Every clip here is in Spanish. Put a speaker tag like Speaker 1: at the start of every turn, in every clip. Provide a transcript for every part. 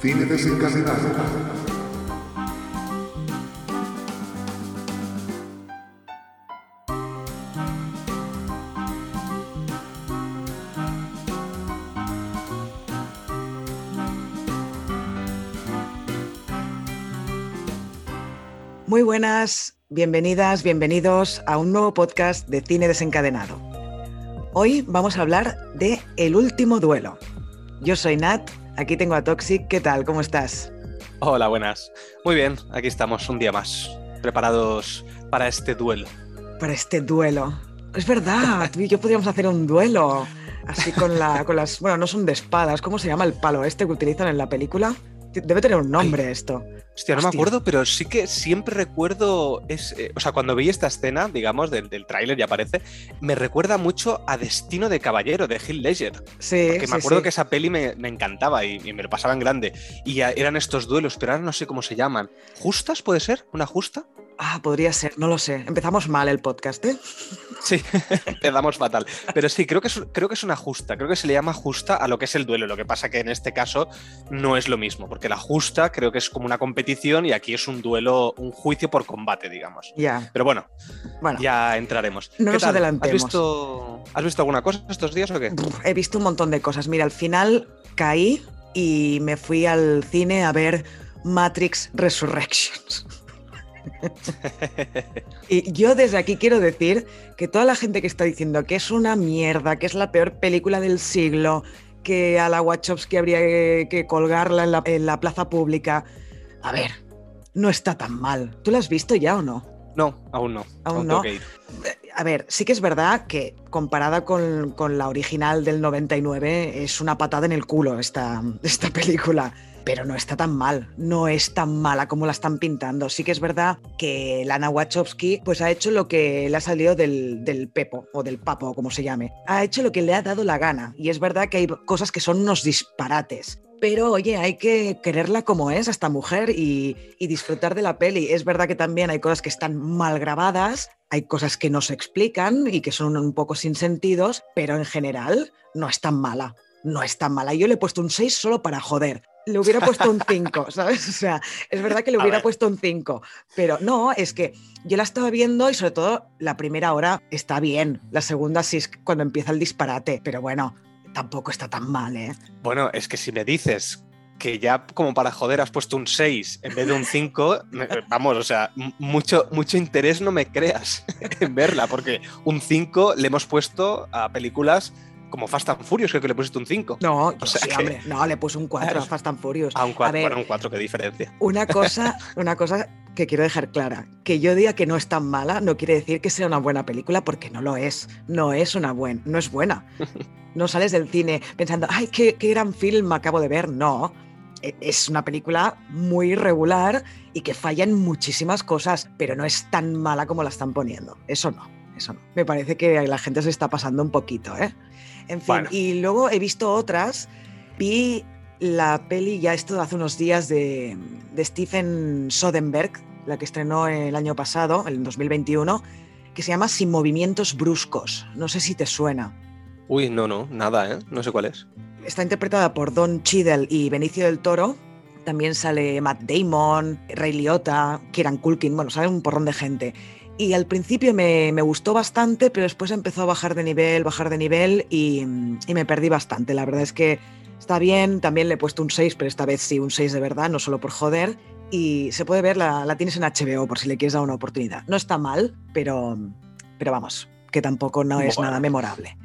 Speaker 1: Cine desencadenado.
Speaker 2: Muy buenas, bienvenidas, bienvenidos a un nuevo podcast de Cine Desencadenado. Hoy vamos a hablar de El último duelo. Yo soy Nat, aquí tengo a Toxic. ¿Qué tal? ¿Cómo estás?
Speaker 3: Hola, buenas. Muy bien, aquí estamos un día más, preparados para este duelo.
Speaker 2: Para este duelo. Es verdad, tú y yo podríamos hacer un duelo. Así con, la, con las. Bueno, no son de espadas. ¿Cómo se llama el palo este que utilizan en la película? Debe tener un nombre
Speaker 3: Ay.
Speaker 2: esto.
Speaker 3: Hostia, no me acuerdo, pero sí que siempre recuerdo. Es, eh, o sea, cuando vi esta escena, digamos, del, del tráiler ya aparece, me recuerda mucho a Destino de Caballero de Hill Ledger.
Speaker 2: Sí,
Speaker 3: Porque
Speaker 2: sí,
Speaker 3: me acuerdo
Speaker 2: sí.
Speaker 3: que esa peli me, me encantaba y, y me lo pasaba en grande. Y ya eran estos duelos, pero ahora no sé cómo se llaman. ¿Justas puede ser? ¿Una justa?
Speaker 2: Ah, podría ser, no lo sé. Empezamos mal el podcast, ¿eh?
Speaker 3: Sí, empezamos fatal. Pero sí, creo que, es, creo que es una justa. Creo que se le llama justa a lo que es el duelo. Lo que pasa que en este caso no es lo mismo, porque la justa creo que es como una competición y aquí es un duelo, un juicio por combate, digamos.
Speaker 2: Ya.
Speaker 3: Pero bueno,
Speaker 2: Bueno,
Speaker 3: ya entraremos.
Speaker 2: No
Speaker 3: ¿Qué
Speaker 2: nos
Speaker 3: tal?
Speaker 2: adelantemos.
Speaker 3: ¿Has visto, ¿Has visto alguna cosa estos días o qué?
Speaker 2: He visto un montón de cosas. Mira, al final caí y me fui al cine a ver Matrix Resurrections. Y yo desde aquí quiero decir que toda la gente que está diciendo que es una mierda, que es la peor película del siglo, que a la Wachowski habría que, colgarla en la, en la plaza pública, a ver, no está tan mal. ¿Tú la has visto ya o no?
Speaker 3: No, aún no.
Speaker 2: Aún no.
Speaker 3: que ir.
Speaker 2: A ver, sí que es verdad que comparada con, con la original del 99 es una patada en el culo esta, esta película, pero no está tan mal, no es tan mala como la están pintando. Sí que es verdad que Lana Wachowski pues ha hecho lo que le ha salido del, del pepo o del papo como se llame. Ha hecho lo que le ha dado la gana y es verdad que hay cosas que son unos disparates. Pero oye, hay que quererla como es a esta mujer y, y disfrutar de la peli. Es verdad que también hay cosas que están mal grabadas, hay cosas que no se explican y que son un poco sin sentidos, pero en general no es tan mala. No es tan mala. Yo le he puesto un 6 solo para joder. Le hubiera puesto un 5, ¿sabes? O sea, es verdad que le hubiera puesto un 5, pero no, es que yo la estaba viendo y sobre todo la primera hora está bien, la segunda sí es cuando empieza el disparate, pero bueno, tampoco está tan mal, ¿eh?
Speaker 3: Bueno, es que si me dices que ya como para joder has puesto un 6 en vez de un 5, me- vamos, o sea, mucho, mucho interés no me creas en verla, porque un 5 le hemos puesto a películas como Fast and Furious, creo que le pusiste un 5.
Speaker 2: No, yo
Speaker 3: sea
Speaker 2: sí,
Speaker 3: que-
Speaker 2: hombre, no, le puse un 4 a Fast and Furious.
Speaker 3: A un 4,
Speaker 2: ver.
Speaker 3: bueno, un 4, qué diferencia.
Speaker 2: Una cosa, una cosa que quiero dejar clara, que yo diga que no es tan mala no quiere decir que sea una buena película porque no lo es, no es una buena, no es buena. No sales del cine pensando, ay, qué, qué gran film acabo de ver, no. E- Es una película muy irregular y que falla en muchísimas cosas, pero no es tan mala como la están poniendo. Eso no, eso no. Me parece que la gente se está pasando un poquito, ¿eh? En fin,
Speaker 3: Bueno.
Speaker 2: y luego he visto otras. Vi la peli ya esto hace unos días de, de Stephen Soderbergh, la que estrenó el año pasado, en 2021, que se llama Sin movimientos bruscos. No sé si te suena.
Speaker 3: Uy, no, no, nada, ¿eh? No sé cuál es.
Speaker 2: Está interpretada por Don Cheadle y Benicio del Toro. También sale Matt Damon, Ray Liotta, Kieran Culkin, bueno, sale un porrón de gente. Y al principio me, me gustó bastante, pero después empezó a bajar de nivel, bajar de nivel y, y me perdí bastante. La verdad es que está bien, también le he puesto un 6, pero esta vez sí, un 6 de verdad, no solo por joder. Y se puede ver, la, la tienes en HBO por si le quieres dar una oportunidad. No está mal, pero, pero vamos, que tampoco no es
Speaker 3: Bueno.
Speaker 2: nada memorable.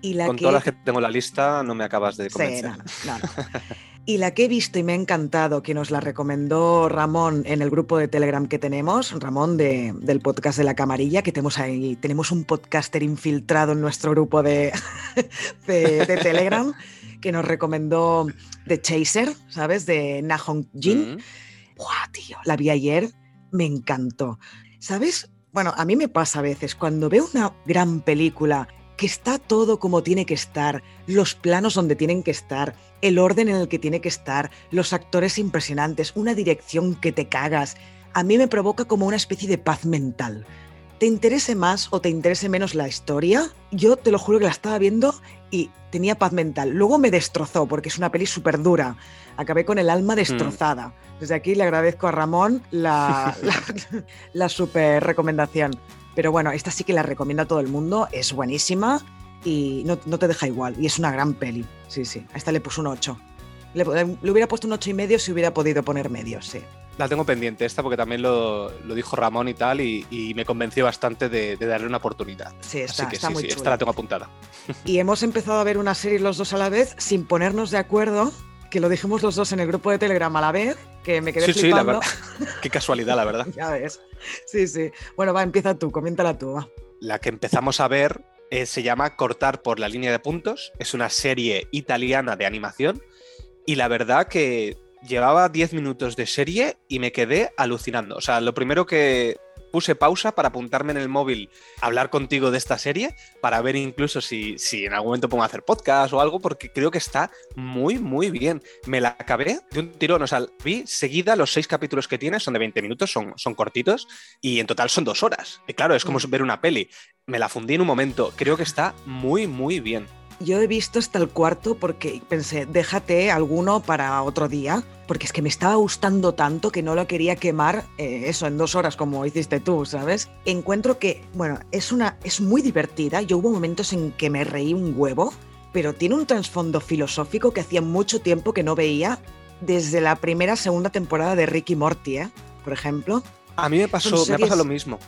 Speaker 2: Y la
Speaker 3: Con
Speaker 2: que...
Speaker 3: todas las que tengo en la lista no me acabas de
Speaker 2: Sí,
Speaker 3: convencer.
Speaker 2: no, no, no, no. Y la que he visto y me ha encantado, que nos la recomendó Ramón en el grupo de Telegram que tenemos, Ramón de- del podcast de la camarilla, que tenemos ahí, tenemos un podcaster infiltrado en nuestro grupo de, de, de Telegram, que nos recomendó The Chaser, ¿sabes? De Nahong Jin.
Speaker 3: Mm.
Speaker 2: ¡Buah, tío! La vi ayer, me encantó. ¿Sabes? Bueno, a mí me pasa a veces cuando veo una gran película que está todo como tiene que estar, los planos donde tienen que estar, el orden en el que tiene que estar, los actores impresionantes, una dirección que te cagas, a mí me provoca como una especie de paz mental. te interese más o te interese menos la historia, yo te lo juro que la estaba viendo y tenía paz mental. Luego me destrozó porque es una peli súper dura. Acabé con el alma destrozada. Desde aquí le agradezco a Ramón la, la, la super recomendación. Pero bueno, esta sí que la recomiendo a todo el mundo. Es buenísima y no, no te deja igual. Y es una gran peli. Sí, sí. A esta le puse un 8. Le, le hubiera puesto un 8 y medio si hubiera podido poner medio, sí.
Speaker 3: La tengo pendiente esta porque también lo, lo dijo Ramón y tal y, y me convenció bastante de, de, darle una oportunidad.
Speaker 2: Sí, está,
Speaker 3: Así que
Speaker 2: está
Speaker 3: sí,
Speaker 2: muy
Speaker 3: sí,
Speaker 2: chula.
Speaker 3: esta la tengo apuntada.
Speaker 2: Y hemos empezado a ver una serie los dos a la vez sin ponernos de acuerdo, que lo dijimos los dos en el grupo de Telegram a la vez, que me quedé
Speaker 3: Sí, sí, la
Speaker 2: flipando.
Speaker 3: verdad. Qué casualidad, la verdad.
Speaker 2: ya ves. Sí, sí. Bueno, va, empieza tú, coméntala tú, va.
Speaker 3: La que empezamos a ver eh, se llama Cortar por la línea de puntos. Es una serie italiana de animación. Y la verdad que llevaba 10 minutos de serie y me quedé alucinando. O sea, lo primero que puse pausa para apuntarme en el móvil a hablar contigo de esta serie, para ver incluso si, si en algún momento pongo a hacer podcast o algo, porque creo que está muy, muy bien. Me la acabé de un tirón, o sea, vi seguida los seis capítulos que tiene, son de 20 minutos, son, son cortitos, y en total son dos horas. Y claro, es como ver una peli. Me la fundí en un momento, creo que está muy, muy bien.
Speaker 2: Yo he visto hasta el cuarto porque pensé, déjate alguno para otro día, porque es que me estaba gustando tanto que no lo quería quemar eh, eso en dos horas como hiciste tú, ¿sabes? Encuentro que, bueno, es, una, es muy divertida. Yo hubo momentos en que me reí un huevo, pero tiene un trasfondo filosófico que hacía mucho tiempo que no veía desde la primera, segunda temporada de Ricky Morty, ¿eh? por ejemplo.
Speaker 3: A mí me pasó,
Speaker 2: Son
Speaker 3: me
Speaker 2: series-
Speaker 3: lo mismo.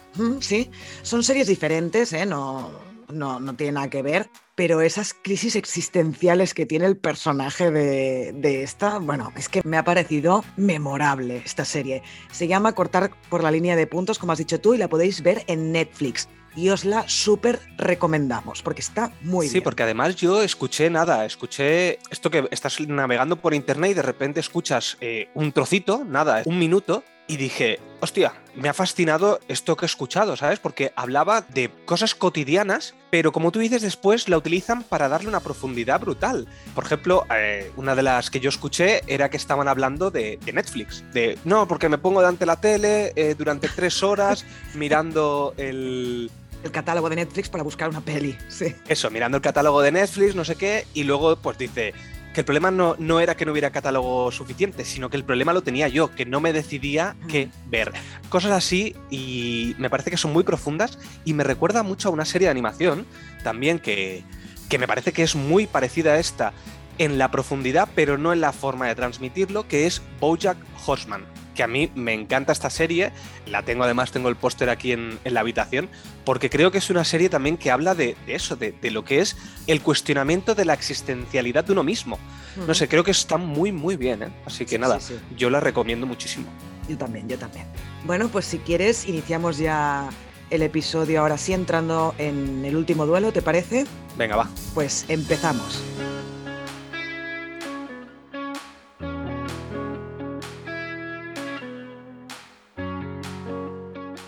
Speaker 2: Sí, son series diferentes, ¿eh? no, no, no tiene nada que ver, pero esas crisis existenciales que tiene el personaje de, de esta, bueno, es que me ha parecido memorable esta serie. Se llama Cortar por la línea de puntos, como has dicho tú, y la podéis ver en Netflix. Y os la súper recomendamos, porque está muy
Speaker 3: sí,
Speaker 2: bien.
Speaker 3: porque además yo escuché nada, escuché esto que estás navegando por internet y de repente escuchas eh, un trocito, nada, un minuto, y dije, hostia, me ha fascinado esto que he escuchado, ¿sabes? Porque hablaba de cosas cotidianas, pero como tú dices, después la utilizan para darle una profundidad brutal. Por ejemplo, eh, una de las que yo escuché era que estaban hablando de, de Netflix, de, no, porque me pongo delante de la tele eh, durante tres horas mirando el,
Speaker 2: El catálogo de Netflix para buscar una peli, sí.
Speaker 3: eso, mirando el catálogo de Netflix, no sé qué, y luego pues dice que el problema no, no era que no hubiera catálogo suficiente, sino que el problema lo tenía yo, que no me decidía qué ver. Cosas así y me parece que son muy profundas y me recuerda mucho a una serie de animación también que, que me parece que es muy parecida a esta en la profundidad, pero no en la forma de transmitirlo, que es Bojack Horseman, que a mí me encanta esta serie, la tengo además, tengo el póster aquí en, en la habitación, porque creo que es una serie también que habla de, de eso, de, de, lo que es el cuestionamiento de la existencialidad de uno mismo. No sé, creo que está muy, muy bien, ¿eh? Así que
Speaker 2: Sí,
Speaker 3: nada,
Speaker 2: sí, sí.
Speaker 3: yo la recomiendo muchísimo.
Speaker 2: Yo también, yo también. Bueno, pues si quieres, iniciamos ya el episodio ahora sí, entrando en el último duelo, ¿te parece?
Speaker 3: Venga, va.
Speaker 2: Pues empezamos.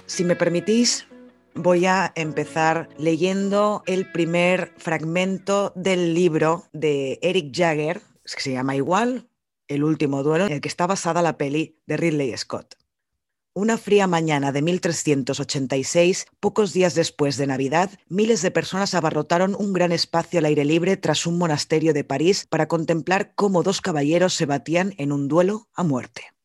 Speaker 2: Si me permitís, voy a empezar leyendo el primer fragmento del libro de Eric Jagger, que se llama igual, El último duelo, en el que está basada la peli de Ridley Scott. Una fría mañana de 1386, pocos días después de Navidad, miles de personas abarrotaron un gran espacio al aire libre tras un monasterio de París para contemplar cómo dos caballeros se batían en un duelo a muerte.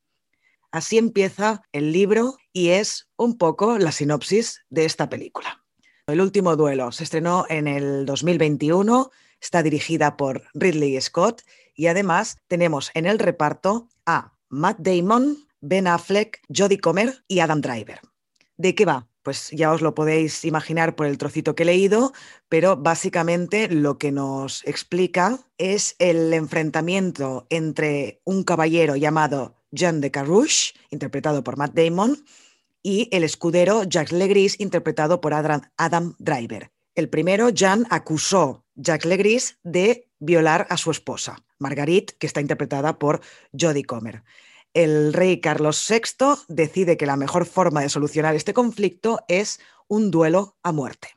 Speaker 2: Así empieza el libro y es un poco la sinopsis de esta película. El último duelo se estrenó en el 2021, está dirigida por Ridley Scott y además tenemos en el reparto a Matt Damon, Ben Affleck, Jodie Comer y Adam Driver. ¿De qué va? Pues ya os lo podéis imaginar por el trocito que he leído, pero básicamente lo que nos explica es el enfrentamiento entre un caballero llamado Jean de Carrouche, interpretado por Matt Damon, y el escudero Jacques Legris, interpretado por Adam, Driver. El primero, Jean, acusó Jacques Legris de violar a su esposa, Marguerite, que está interpretada por Jodie Comer el rey Carlos VI decide que la mejor forma de solucionar este conflicto es un duelo a muerte.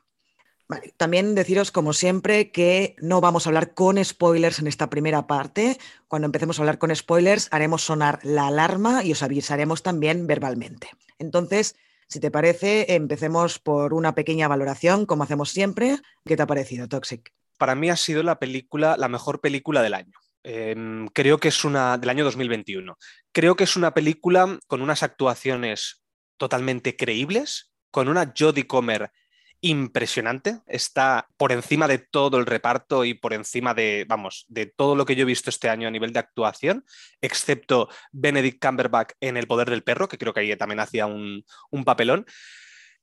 Speaker 2: También deciros, como siempre, que no vamos a hablar con spoilers en esta primera parte. Cuando empecemos a hablar con spoilers, haremos sonar la alarma y os avisaremos también verbalmente. Entonces, Si te parece, empecemos por una pequeña valoración, como hacemos siempre. ¿Qué te ha parecido, Toxic?
Speaker 3: Para mí ha sido la película, la mejor película del año. Em, creo que es una del año 2021. Creo que es una película con unas actuaciones totalmente creíbles, con una Jodie Comer impresionante, está por encima de todo el reparto y por encima de, vamos, de todo lo que yo he visto este año a nivel de actuación, excepto Benedict Cumberbatch en El Poder del Perro, que creo que ahí también hacía un, un papelón.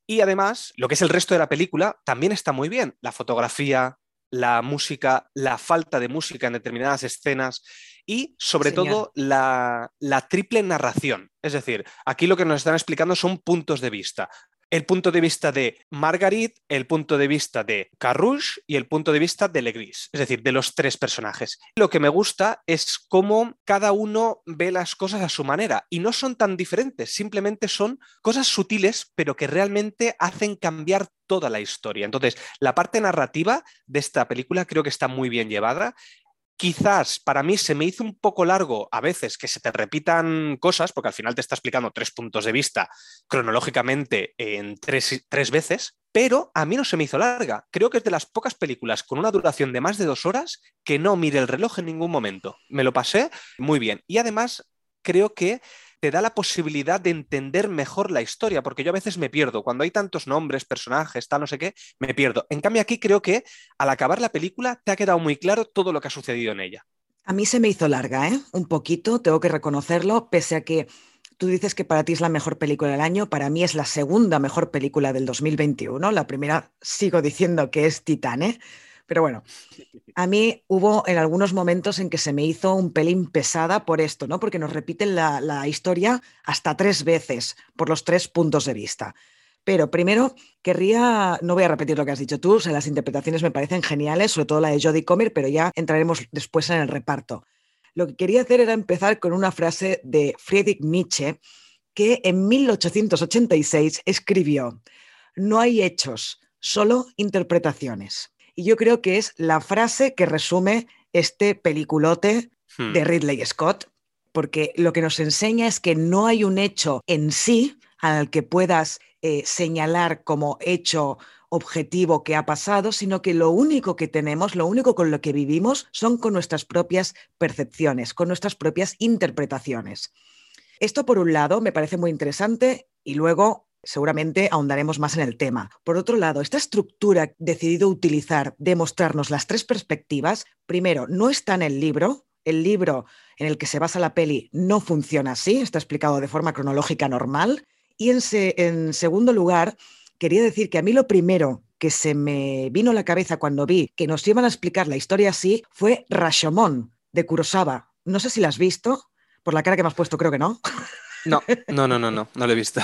Speaker 3: Y además, lo que es el resto de la película también está muy bien. La fotografía, la música, la falta de música en determinadas escenas y sobre todo la, la, triple narración. Es decir, aquí lo que nos están explicando son puntos de vista el punto de vista de Margarit, el punto de vista de Carrouche y el punto de vista de Legris, es decir, de los tres personajes. Lo que me gusta es cómo cada uno ve las cosas a su manera y no son tan diferentes, simplemente son cosas sutiles, pero que realmente hacen cambiar toda la historia. Entonces, la parte narrativa de esta película creo que está muy bien llevada Quizás para mí se me hizo un poco largo a veces que se te repitan cosas, porque al final te está explicando tres puntos de vista cronológicamente en tres, tres veces, pero a mí no se me hizo larga. Creo que es de las pocas películas con una duración de más de dos horas que no mire el reloj en ningún momento. Me lo pasé muy bien. Y además creo que te da la posibilidad de entender mejor la historia, porque yo a veces me pierdo. Cuando hay tantos nombres, personajes, tal, no sé qué, me pierdo. En cambio, aquí creo que al acabar la película te ha quedado muy claro todo lo que ha sucedido en ella.
Speaker 2: A mí se me hizo larga, ¿eh? Un poquito, tengo que reconocerlo, pese a que tú dices que para ti es la mejor película del año, para mí es la segunda mejor película del 2021. La primera sigo diciendo que es Titane. Pero bueno, a mí hubo en algunos momentos en que se me hizo un pelín pesada por esto, ¿no? Porque nos repiten la, historia hasta tres veces por los tres puntos de vista. Pero primero querría, no voy a repetir lo que has dicho tú, las interpretaciones me parecen geniales, sobre todo la de Jodie Comer, pero ya entraremos después en el reparto. Lo que quería hacer era empezar con una frase de Friedrich Nietzsche, que en 1886 escribió, no hay hechos, solo interpretaciones. Y yo creo que es la frase que resume este peliculote hmm. de Ridley Scott, porque lo que nos enseña es que no hay un hecho en sí al que puedas eh, señalar como hecho objetivo que ha pasado, sino que lo único que tenemos, lo único con lo que vivimos son con nuestras propias percepciones, con nuestras propias interpretaciones. Esto, por un lado, me parece muy interesante y luego Seguramente ahondaremos más en el tema. Por otro lado, esta estructura decidido utilizar de mostrarnos las tres perspectivas, primero, no está en el libro. El libro en el que se basa la peli no funciona así, está explicado de forma cronológica normal. Y en, segundo lugar, quería decir que a mí lo primero que se me vino a la cabeza cuando vi que nos iban a explicar la historia así fue Rashomon de Kurosawa. No sé si la has visto, por la cara que me has puesto, creo que no.
Speaker 3: No, no, no, no, no, no lo he visto.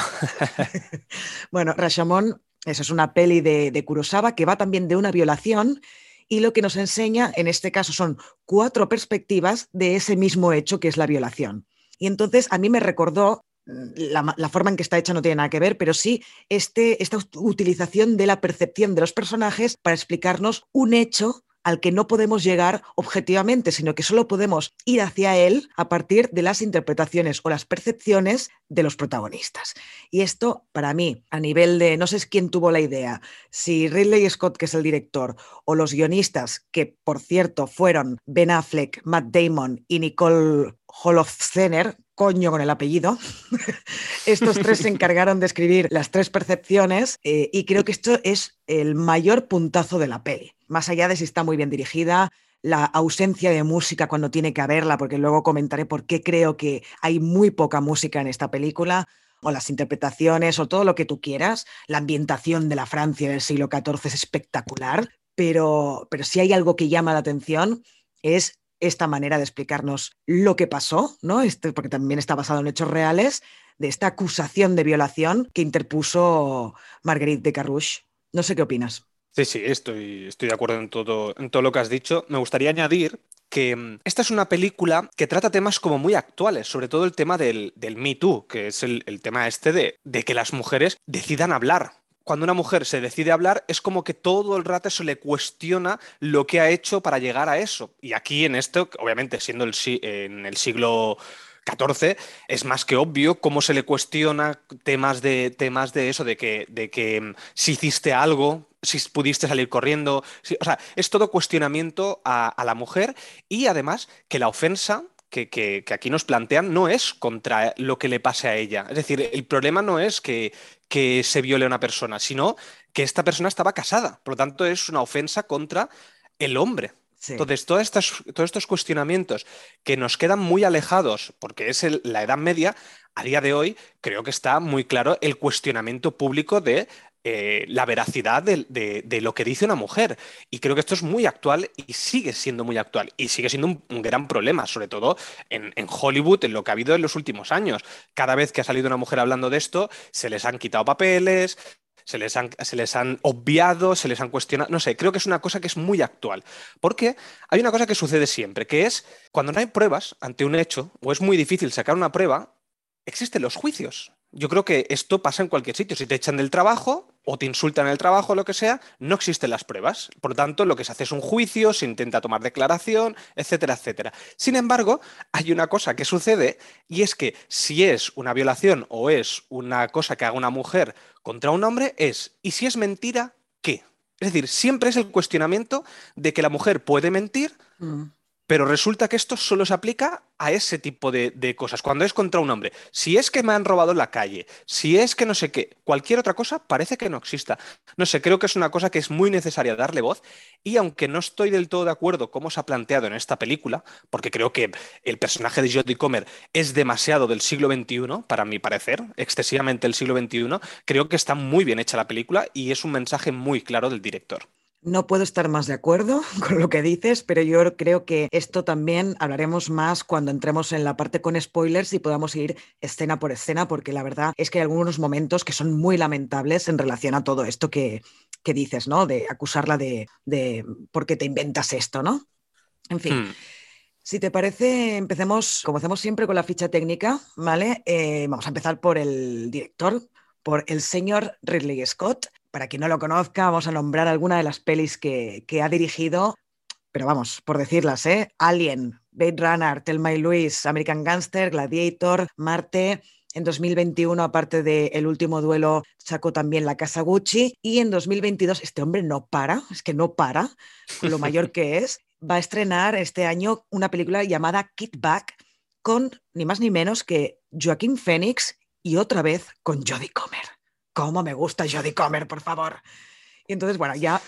Speaker 2: bueno, Rashomon, eso es una peli de, de Kurosawa que va también de una violación y lo que nos enseña en este caso son cuatro perspectivas de ese mismo hecho que es la violación. Y entonces a mí me recordó, mm, la, la, forma en que está hecha no tiene nada que ver, pero sí este, esta utilización de la percepción de los personajes para explicarnos un hecho al que no podemos llegar objetivamente, sino que solo podemos ir hacia él a partir de las interpretaciones o las percepciones de los protagonistas. Y esto, para mí, a nivel de, no sé quién tuvo la idea, si Ridley Scott, que es el director, o los guionistas, que por cierto fueron Ben Affleck, Matt Damon y Nicole Holofcener, coño con el apellido. Estos tres se encargaron de escribir las tres percepciones eh, y creo que esto es el mayor puntazo de la peli. Más allá de si está muy bien dirigida, la ausencia de música cuando tiene que haberla, porque luego comentaré por qué creo que hay muy poca música en esta película, o las interpretaciones, o todo lo que tú quieras. La ambientación de la Francia del siglo XIV es espectacular, pero, pero si hay algo que llama la atención es esta manera de explicarnos lo que pasó, ¿no? Este, porque también está basado en hechos reales, de esta acusación de violación que interpuso Marguerite de Carrouche. No sé qué opinas.
Speaker 3: Sí, sí, estoy, estoy de acuerdo en todo, en todo lo que has dicho. Me gustaría añadir que mm, esta es una película que trata temas como muy actuales, sobre todo el tema del, del Me Too, que es el, el tema este de, de, que las mujeres decidan hablar cuando una mujer se decide hablar, es como que todo el rato se le cuestiona lo que ha hecho para llegar a eso. Y aquí en esto, obviamente siendo el, en el siglo 14, es más que obvio cómo se le cuestiona temas de, temas de eso, de que, de que mm, si hiciste algo, si pudiste salir corriendo. o sea, es todo cuestionamiento a, la mujer y además que la ofensa que, aquí nos plantean no es contra lo que le pase a ella. Es decir, el problema no es que, que se viole a una persona, sino que esta persona estaba casada. Por lo tanto, es una ofensa contra el hombre. Entonces, todos estos cuestionamientos que nos quedan muy alejados, porque es la Edad Media, a día de hoy creo que está muy claro el cuestionamiento público de eh, la veracidad de, lo que dice una mujer. Y creo que esto es muy actual y sigue siendo muy actual. Y sigue siendo un, gran problema, sobre todo en, en, Hollywood, en lo que ha habido en los últimos años. Cada vez que ha salido una mujer hablando de esto, se les han quitado papeles, se les, han, se les han obviado, se les han cuestionado. No sé, creo que es una cosa que es muy actual. Porque hay una cosa que sucede siempre, que es cuando no hay pruebas ante un hecho, o es muy difícil sacar una prueba, existen los juicios. Yo creo que esto pasa en cualquier sitio. Si te echan del trabajo o te insultan en el trabajo lo que sea, no existen las pruebas. Por lo tanto, lo que se hace es un juicio, se intenta tomar declaración, etcétera, etcétera. Sin embargo, hay una cosa que sucede y es que si es una violación o es una cosa que haga una mujer contra un hombre, es, ¿y si es mentira, qué? Es decir, siempre es el cuestionamiento de que la mujer puede mentir. Mm. Pero resulta que esto solo se aplica a ese tipo de, cosas, cuando es contra un hombre. Si es que me han robado en la calle, si es que no sé qué, cualquier otra cosa parece que no exista. No sé, creo que es una cosa que es muy necesaria darle voz y aunque no estoy del todo de acuerdo cómo se ha planteado en esta película, porque creo que el personaje de Jodie Comer es demasiado del siglo XXI, para mi parecer, excesivamente del siglo XXI, creo que está muy bien hecha la película y es un mensaje muy claro del director.
Speaker 2: No puedo estar más de acuerdo con lo que dices, pero yo creo que esto también hablaremos más cuando entremos en la parte con spoilers y podamos ir escena por escena, porque la verdad es que hay algunos momentos que son muy lamentables en relación a todo esto que, dices, ¿no? De acusarla de, de por qué te inventas esto, ¿no? En fin. Hmm. Si te parece, empecemos, como hacemos siempre, con la ficha técnica, ¿vale? Eh, vamos a empezar por el director, por el señor Ridley Scott. Para quien no lo conozca, vamos a nombrar alguna de las pelis que, ha dirigido, pero vamos, por decirlas, ¿eh? Alien, Blade Runner, Telma y Luis, American Gangster, Gladiator, Marte. En 2021, aparte de El último duelo, sacó también La Casa Gucci. Y en 2022, este hombre no para, es que no para, lo mayor que es. Va a estrenar este año una película llamada Kid Back con ni más ni menos que Joaquín Phoenix y otra vez con Jodie Comer. ¿Cómo me gusta Jodie Comer, por favor? Y entonces, bueno, ya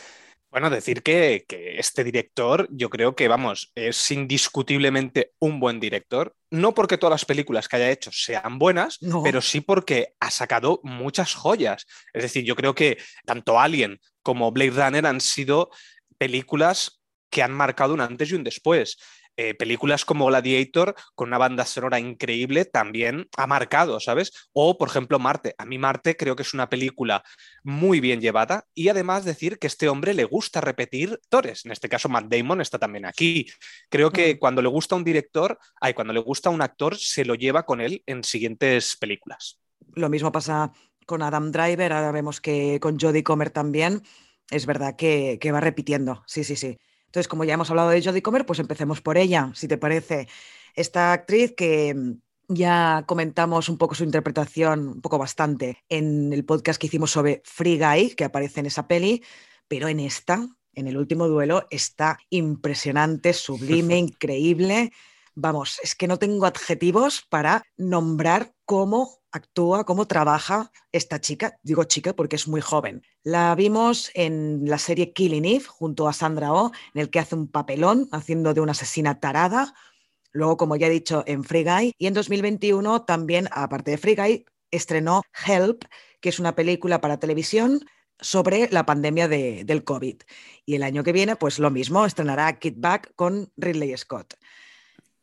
Speaker 3: bueno, decir que, este director, yo creo que, vamos, es indiscutiblemente un buen director. No porque todas las películas que haya hecho sean buenas, pero sí porque ha sacado muchas joyas. Es decir, yo creo que tanto Alien como Blade Runner han sido películas que han marcado un antes y un después. Eh, películas como Gladiator, con una banda sonora increíble, también ha marcado, ¿sabes? O, por ejemplo, Marte. A mí Marte creo que es una película muy bien llevada y además decir que este hombre le gusta repetir actores. En este caso, Matt Damon está también aquí. Creo que cuando le gusta un director, ay, cuando le gusta un actor, se lo lleva con él en siguientes películas.
Speaker 2: Lo mismo pasa con Adam Driver, ahora vemos que con Jodie Comer también. Es verdad que, que va repitiendo, sí, sí, sí. Entonces, como ya hemos hablado de Jodie Comer, pues empecemos por ella, si te parece. Esta actriz que mm, ya comentamos un poco su interpretación, un poco bastante, en el podcast que hicimos sobre Free Guy, que aparece en esa peli, pero en esta, en el último duelo, está impresionante, sublime, increíble. Vamos, es que no tengo adjetivos para nombrar cómo actúa, cómo trabaja esta chica. Digo chica porque es muy joven. La vimos en la serie Killing Eve junto a Sandra Oh, en el que hace un papelón haciendo de una asesina tarada. Luego, como ya he dicho, en Free Guy. Y en 2021 también, aparte de Free Guy, estrenó Help, que es una película para televisión sobre la pandemia de, del COVID. Y el año que viene, pues lo mismo, estrenará Kid Back con Ridley Scott.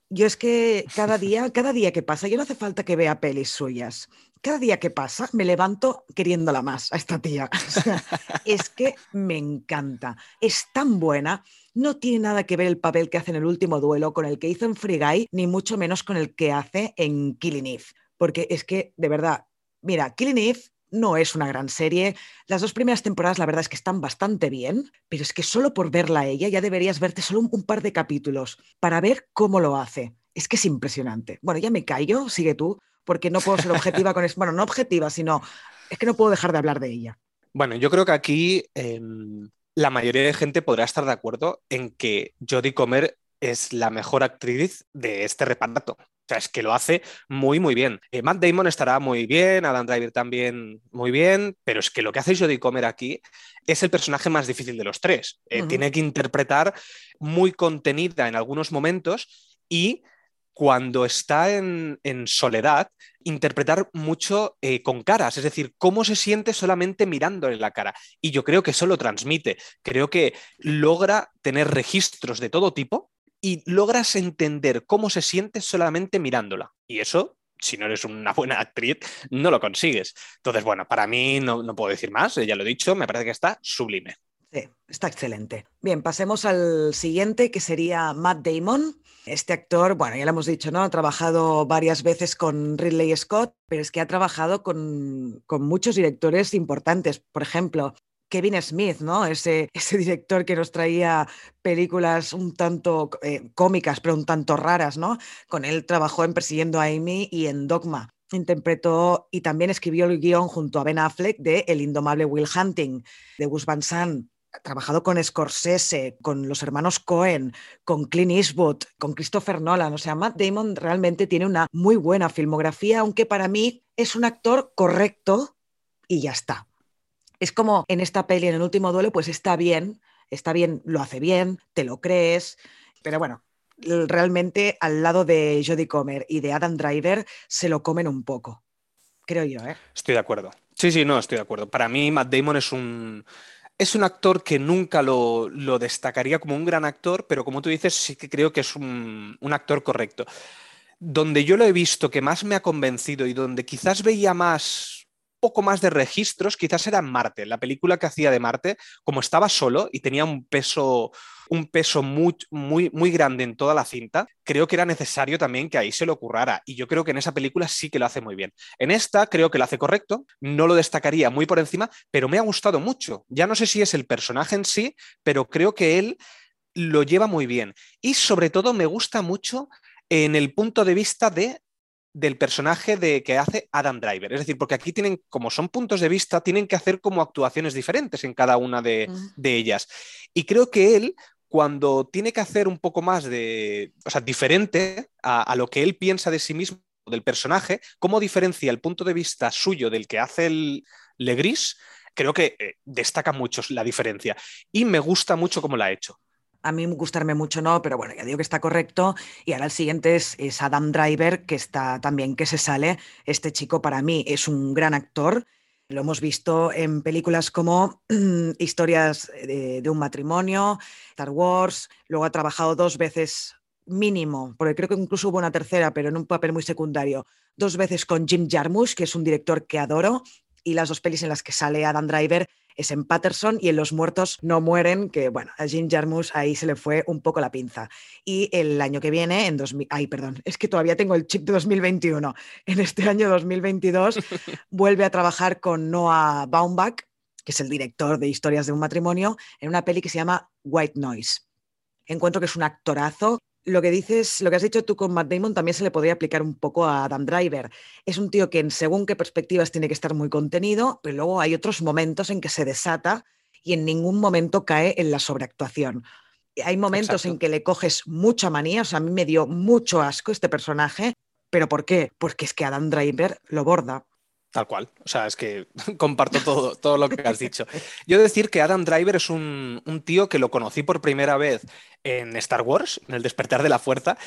Speaker 2: Yo es que cada día, cada día que pasa, yo no hace falta que vea pelis suyas. Cada día que pasa, me levanto queriéndola más a esta tía. es que me encanta. Es tan buena. No tiene nada que ver el papel que hace en el último duelo con el que hizo en Free Guy, ni mucho menos con el que hace en Killing Eve. Porque es que, de verdad, mira, Killing Eve no es una gran serie. Las dos primeras temporadas la verdad es que están bastante bien, pero es que solo por verla a ella ya deberías verte solo un, par de capítulos para ver cómo lo hace. es que es impresionante. Bueno, ya me callo, sigue tú, porque no puedo ser objetiva con eso. Bueno, no objetiva, sino es que no puedo dejar de hablar de ella.
Speaker 3: Bueno, yo creo que aquí em, la mayoría de gente podrá estar de acuerdo en que Jodie Comer es la mejor actriz de este reparto. O sea, es que lo hace muy, muy bien. Eh, Matt Damon estará muy bien, Adam Driver también muy bien, pero es que lo que hace Jodie Comer aquí es el personaje más difícil de los tres. Eh, tiene que interpretar muy contenida en algunos momentos y cuando está en, soledad, interpretar mucho eh, con caras, es decir, cómo se siente solamente mirándole la cara. Y yo creo que eso lo transmite, creo que logra tener registros de todo tipo y logras entender cómo se siente solamente mirándola. Y eso, si no eres una buena actriz, no lo consigues. Entonces, bueno, para mí no, no puedo decir más, ya lo he dicho, me parece que está sublime.
Speaker 2: Sí, está excelente. Bien, pasemos al siguiente, que sería Matt Damon. Este actor, bueno, ya lo hemos dicho, ¿no? Ha trabajado varias veces con Ridley Scott, pero es que ha trabajado con, con muchos directores importantes. Por ejemplo, Kevin Smith, ¿no? Ese, ese director que nos traía películas un tanto eh, cómicas, pero un tanto raras, ¿no? Con él trabajó en Persiguiendo a Amy y en Dogma. Interpretó y también escribió el guion junto a Ben Affleck de El indomable Will Hunting, de Gus Van Sant. Ha trabajado con Scorsese, con los hermanos Cohen, con Clint Eastwood, con Christopher Nolan. O sea, Matt Damon realmente tiene una muy buena filmografía, aunque para mí es un actor correcto y ya está. Es como en esta peli, en el último duelo, pues está bien, está bien, lo hace bien, te lo crees, pero bueno, realmente al lado de Jodie Comer y de Adam Driver se lo comen un poco, creo yo. ¿eh?
Speaker 3: Estoy de acuerdo. Sí, sí, no, estoy de acuerdo. Para mí, Matt Damon es un, es un actor que nunca lo, destacaría como un gran actor, pero como tú dices, sí que creo que es un, un, actor correcto. Donde yo lo he visto que más me ha convencido y donde quizás veía más poco más de registros, quizás era Marte, la película que hacía de Marte, como estaba solo y tenía un peso, un peso muy, muy, muy grande en toda la cinta, creo que era necesario también que ahí se lo ocurrara. Y yo creo que en esa película sí que lo hace muy bien. En esta creo que lo hace correcto, no lo destacaría muy por encima, pero me ha gustado mucho. Ya no sé si es el personaje en sí, pero creo que él lo lleva muy bien. Y sobre todo me gusta mucho en el punto de vista de del personaje de, que hace Adam Driver. Es decir, porque aquí tienen, como son puntos de vista, tienen que hacer como actuaciones diferentes en cada una de, mm. ellas. Y creo que él, cuando tiene que hacer un poco más de, o sea, diferente a, lo que él piensa de sí mismo, del personaje, cómo diferencia el punto de vista suyo del que hace el Legris, creo que eh, destaca mucho la diferencia. Y me gusta mucho cómo la ha hecho
Speaker 2: a mí gustarme mucho no, pero bueno, ya digo que está correcto. Y ahora el siguiente es, Adam Driver, que está también, que se sale. Este chico para mí es un gran actor. Lo hemos visto en películas como Historias de, de, un matrimonio, Star Wars. Luego ha trabajado dos veces mínimo, porque creo que incluso hubo una tercera, pero en un papel muy secundario, dos veces con Jim Jarmusch, que es un director que adoro, y las dos pelis en las que sale Adam Driver es en Patterson y en Los Muertos No Mueren, que bueno, a Jim Jarmusch ahí se le fue un poco la pinza. Y el año que viene, en 2000, ay, perdón, es que todavía tengo el chip de 2021. En este año 2022 vuelve a trabajar con Noah Baumbach, que es el director de Historias de un matrimonio, en una peli que se llama White Noise. Encuentro que es un actorazo lo que dices, lo que has dicho tú con Matt Damon también se le podría aplicar un poco a Adam Driver. Es un tío que en según qué perspectivas tiene que estar muy contenido, pero luego hay otros momentos en que se desata y en ningún momento cae en la sobreactuación. Hay momentos en que le coges mucha manía, o sea, a mí me dio mucho asco este personaje, pero ¿por qué? Porque es que Adam Driver lo borda.
Speaker 3: Tal cual. O sea, es que comparto todo, todo lo que has dicho. Yo decir que Adam Driver es un, tío que lo conocí por primera vez en Star Wars, en el despertar de la fuerza,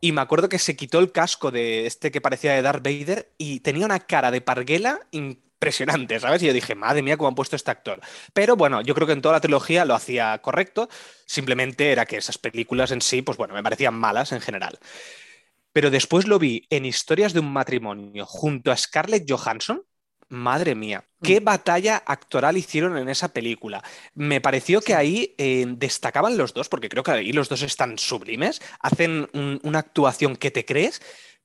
Speaker 3: y me acuerdo que se quitó el casco de este que parecía de Darth Vader y tenía una cara de parguela impresionante, ¿sabes? Y yo dije, madre mía, cómo han puesto este actor. Pero bueno, yo creo que en toda la trilogía lo hacía correcto, simplemente era que esas películas en sí, pues bueno, me parecían malas en general. Pero después lo vi en Historias de un matrimonio junto a Scarlett Johansson. Madre mía, qué mm. batalla actoral hicieron en esa película. Me pareció que ahí eh, destacaban los dos, porque creo que ahí los dos están sublimes, hacen una actuación que te crees,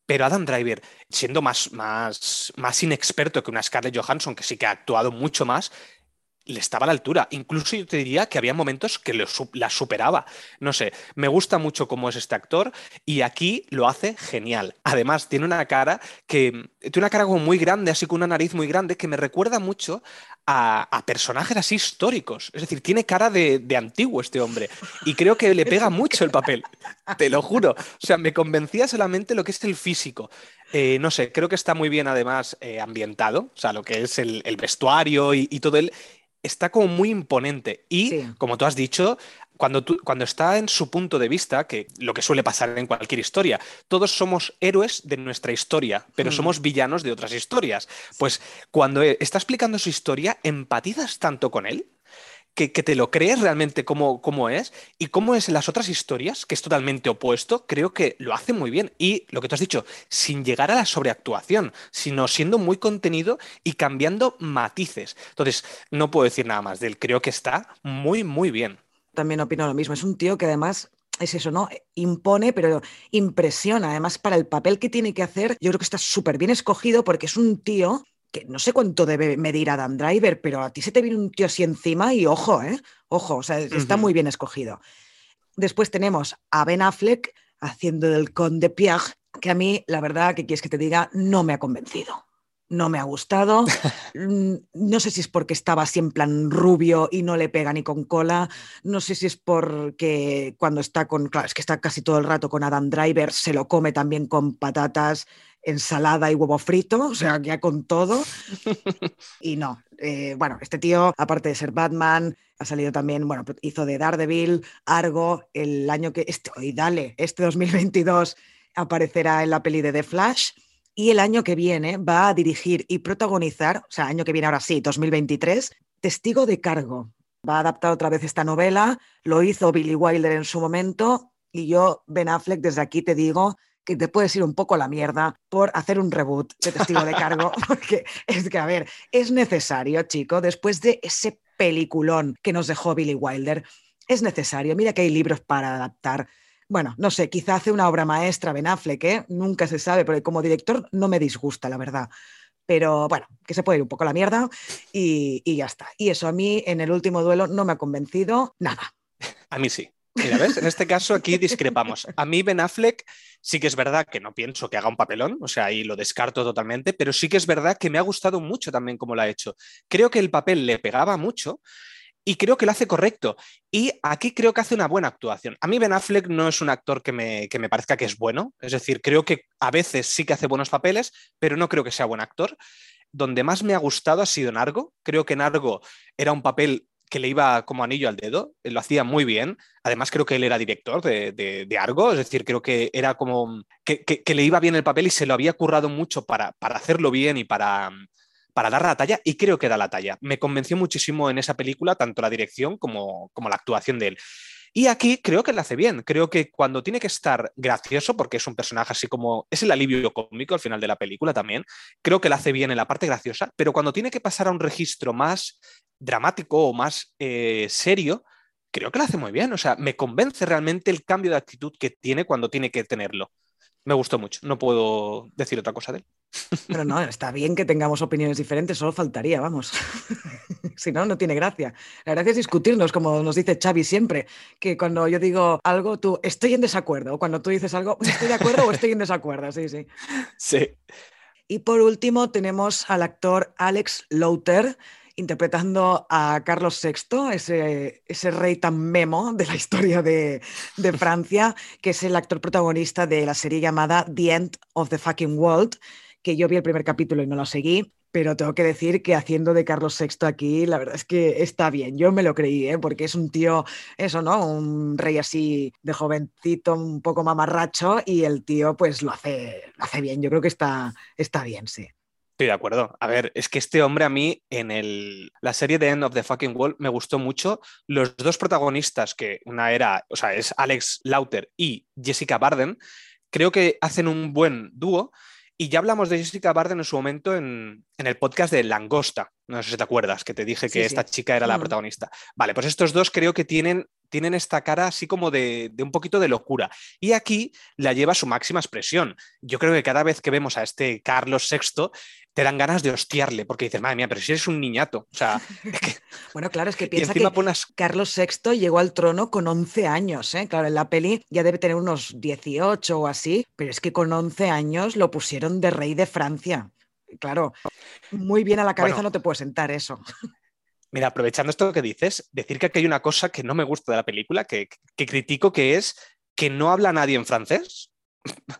Speaker 3: pero Adam Driver, siendo más, más, más inexperto que una Scarlett Johansson, que sí que ha actuado mucho más, le estaba a la altura. Incluso yo te diría que había momentos que la superaba. No sé, me gusta mucho cómo es este actor y aquí lo hace genial. Además, tiene una cara que tiene una cara como muy grande, así con una nariz muy grande, que me recuerda mucho a, personajes así históricos. Es decir, tiene cara de, antiguo este hombre. Y creo que le pega mucho el papel. Te lo juro. O sea, me convencía solamente lo que es el físico. Eh, no sé, creo que está muy bien además eh, ambientado. O sea, lo que es el, vestuario y, y todo el está como muy imponente. Y, como tú has dicho, cuando, cuando está en su punto de vista, que lo que suele pasar en cualquier historia, todos somos héroes de nuestra historia, pero mm. somos villanos de otras historias. Pues cuando está explicando su historia, empatizas tanto con él que, te lo crees realmente cómo, cómo, es y cómo es en las otras historias, que es totalmente opuesto, creo que lo hace muy bien. Y lo que tú has dicho, sin llegar a la sobreactuación, sino siendo muy contenido y cambiando matices. Entonces, no puedo decir nada más de él, creo que está muy, muy bien.
Speaker 2: También opino lo mismo, es un tío que además es eso, ¿no? Impone, pero impresiona. Además, para el papel que tiene que hacer, yo creo que está súper bien escogido porque es un tío que no sé cuánto debe medir Adam Driver, pero a ti se te viene un tío así encima y ojo, ¿eh? Ojo, o sea, está muy bien escogido. Después tenemos a Ben Affleck haciendo del Conde Pierre, que a mí, la verdad, que quieres que te diga, no me ha convencido. No me ha gustado. No sé si es porque estaba así en plan rubio y no le pega ni con cola. No sé si es porque cuando está con. Claro, es que está casi todo el rato con Adam Driver, se lo come también con patatas ensalada y huevo frito, o sea, ya con todo. Y no, eh, bueno, este tío, aparte de ser Batman, ha salido también, bueno, hizo de Daredevil, Argo, el año que, este, y dale, este 2022 aparecerá en la peli de The Flash. Y el año que viene va a dirigir y protagonizar, o sea, año que viene ahora sí, 2023, Testigo de Cargo. Va a adaptar otra vez esta novela, lo hizo Billy Wilder en su momento y yo, Ben Affleck, desde aquí te digo que te puedes ir un poco a la mierda por hacer un reboot de testigo de cargo, porque es que, a ver, es necesario, chico, después de ese peliculón que nos dejó Billy Wilder, es necesario. Mira que hay libros para adaptar. Bueno, no sé, quizá hace una obra maestra Ben Affleck, ¿eh? nunca se sabe, porque como director no me disgusta, la verdad. Pero bueno, que se puede ir un poco a la mierda y, y ya está. Y eso a mí en el último duelo no me ha convencido nada.
Speaker 3: A mí sí. En este caso aquí discrepamos. A mí Ben Affleck sí que es verdad que no pienso que haga un papelón, o sea, ahí lo descarto totalmente, pero sí que es verdad que me ha gustado mucho también cómo lo ha hecho. Creo que el papel le pegaba mucho y creo que lo hace correcto. Y aquí creo que hace una buena actuación. A mí Ben Affleck no es un actor que me, que me parezca que es bueno, es decir, creo que a veces sí que hace buenos papeles, pero no creo que sea buen actor. Donde más me ha gustado ha sido en Argo. Creo que en Argo era un papel que le iba como anillo al dedo, lo hacía muy bien. Además, creo que él era director de, de, Argo, es decir, creo que era como que, que, le iba bien el papel y se lo había currado mucho para, para hacerlo bien y para, para dar la talla, y creo que da la talla. Me convenció muchísimo en esa película, tanto la dirección como, como la actuación de él. Y aquí creo que lo hace bien. Creo que cuando tiene que estar gracioso, porque es un personaje así como. es el alivio cómico al final de la película también. Creo que lo hace bien en la parte graciosa, pero cuando tiene que pasar a un registro más dramático o más eh, serio, creo que lo hace muy bien. O sea, me convence realmente el cambio de actitud que tiene cuando tiene que tenerlo. Me gustó mucho, no puedo decir otra cosa de él.
Speaker 2: Pero no, está bien que tengamos opiniones diferentes, solo faltaría, vamos. si no, no tiene gracia. La gracia es discutirnos, como nos dice Xavi siempre, que cuando yo digo algo, tú estoy en desacuerdo, o cuando tú dices algo, estoy de acuerdo o estoy en desacuerdo, sí, sí.
Speaker 3: Sí.
Speaker 2: Y por último tenemos al actor Alex Louter, interpretando a Carlos VI, ese, ese rey tan memo de la historia de, de, Francia, que es el actor protagonista de la serie llamada The End of the Fucking World, que yo vi el primer capítulo y no lo seguí, pero tengo que decir que haciendo de Carlos VI aquí, la verdad es que está bien. Yo me lo creí, ¿eh? porque es un tío, eso, ¿no? Un rey así de jovencito, un poco mamarracho, y el tío, pues lo hace, lo hace bien. Yo creo que está, está bien, sí.
Speaker 3: Estoy de acuerdo. A ver, es que este hombre a mí en el, la serie de End of the Fucking World me gustó mucho. Los dos protagonistas, que una era, o sea, es Alex Lauter y Jessica Barden, creo que hacen un buen dúo. Y ya hablamos de Jessica Barden en su momento en, el podcast de Langosta. No sé si te acuerdas, que te dije que esta chica era la mm. protagonista. Vale, pues estos dos creo que tienen, tienen esta cara así como de, de, un poquito de locura. Y aquí la lleva su máxima expresión. Yo creo que cada vez que vemos a este Carlos VI, te dan ganas de hostiarle, porque dices, madre mía, pero si eres un niñato. O sea,
Speaker 2: bueno, claro, es que piensa que Carlos VI llegó al trono con 11 años, ¿eh? Claro, en la peli ya debe tener unos 18 o así, pero es que con 11 años lo pusieron de rey de Francia. Claro, muy bien a la cabeza no te puede sentar eso.
Speaker 3: Mira, aprovechando esto que dices, decir que aquí hay una cosa que no me gusta de la película, que, que critico, que es que no habla nadie en francés.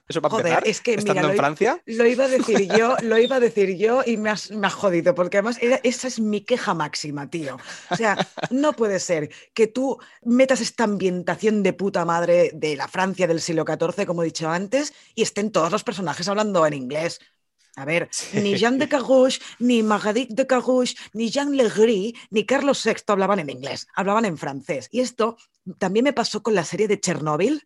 Speaker 3: Eso para Joder, es que estando en Francia.
Speaker 2: Lo iba a decir yo, lo iba a decir yo y me has, jodido, porque además esa es mi queja máxima, tío. O sea, no puede ser que tú metas esta ambientación de puta madre de la Francia del siglo XIV, como he dicho antes, y estén todos los personajes hablando en inglés. A ver, ni Jean de Carrouche, ni Marguerite de Carrouche, ni Jean Legris, ni Carlos VI hablaban en inglés, hablaban en francés. Y esto también me pasó con la serie de Chernóbil.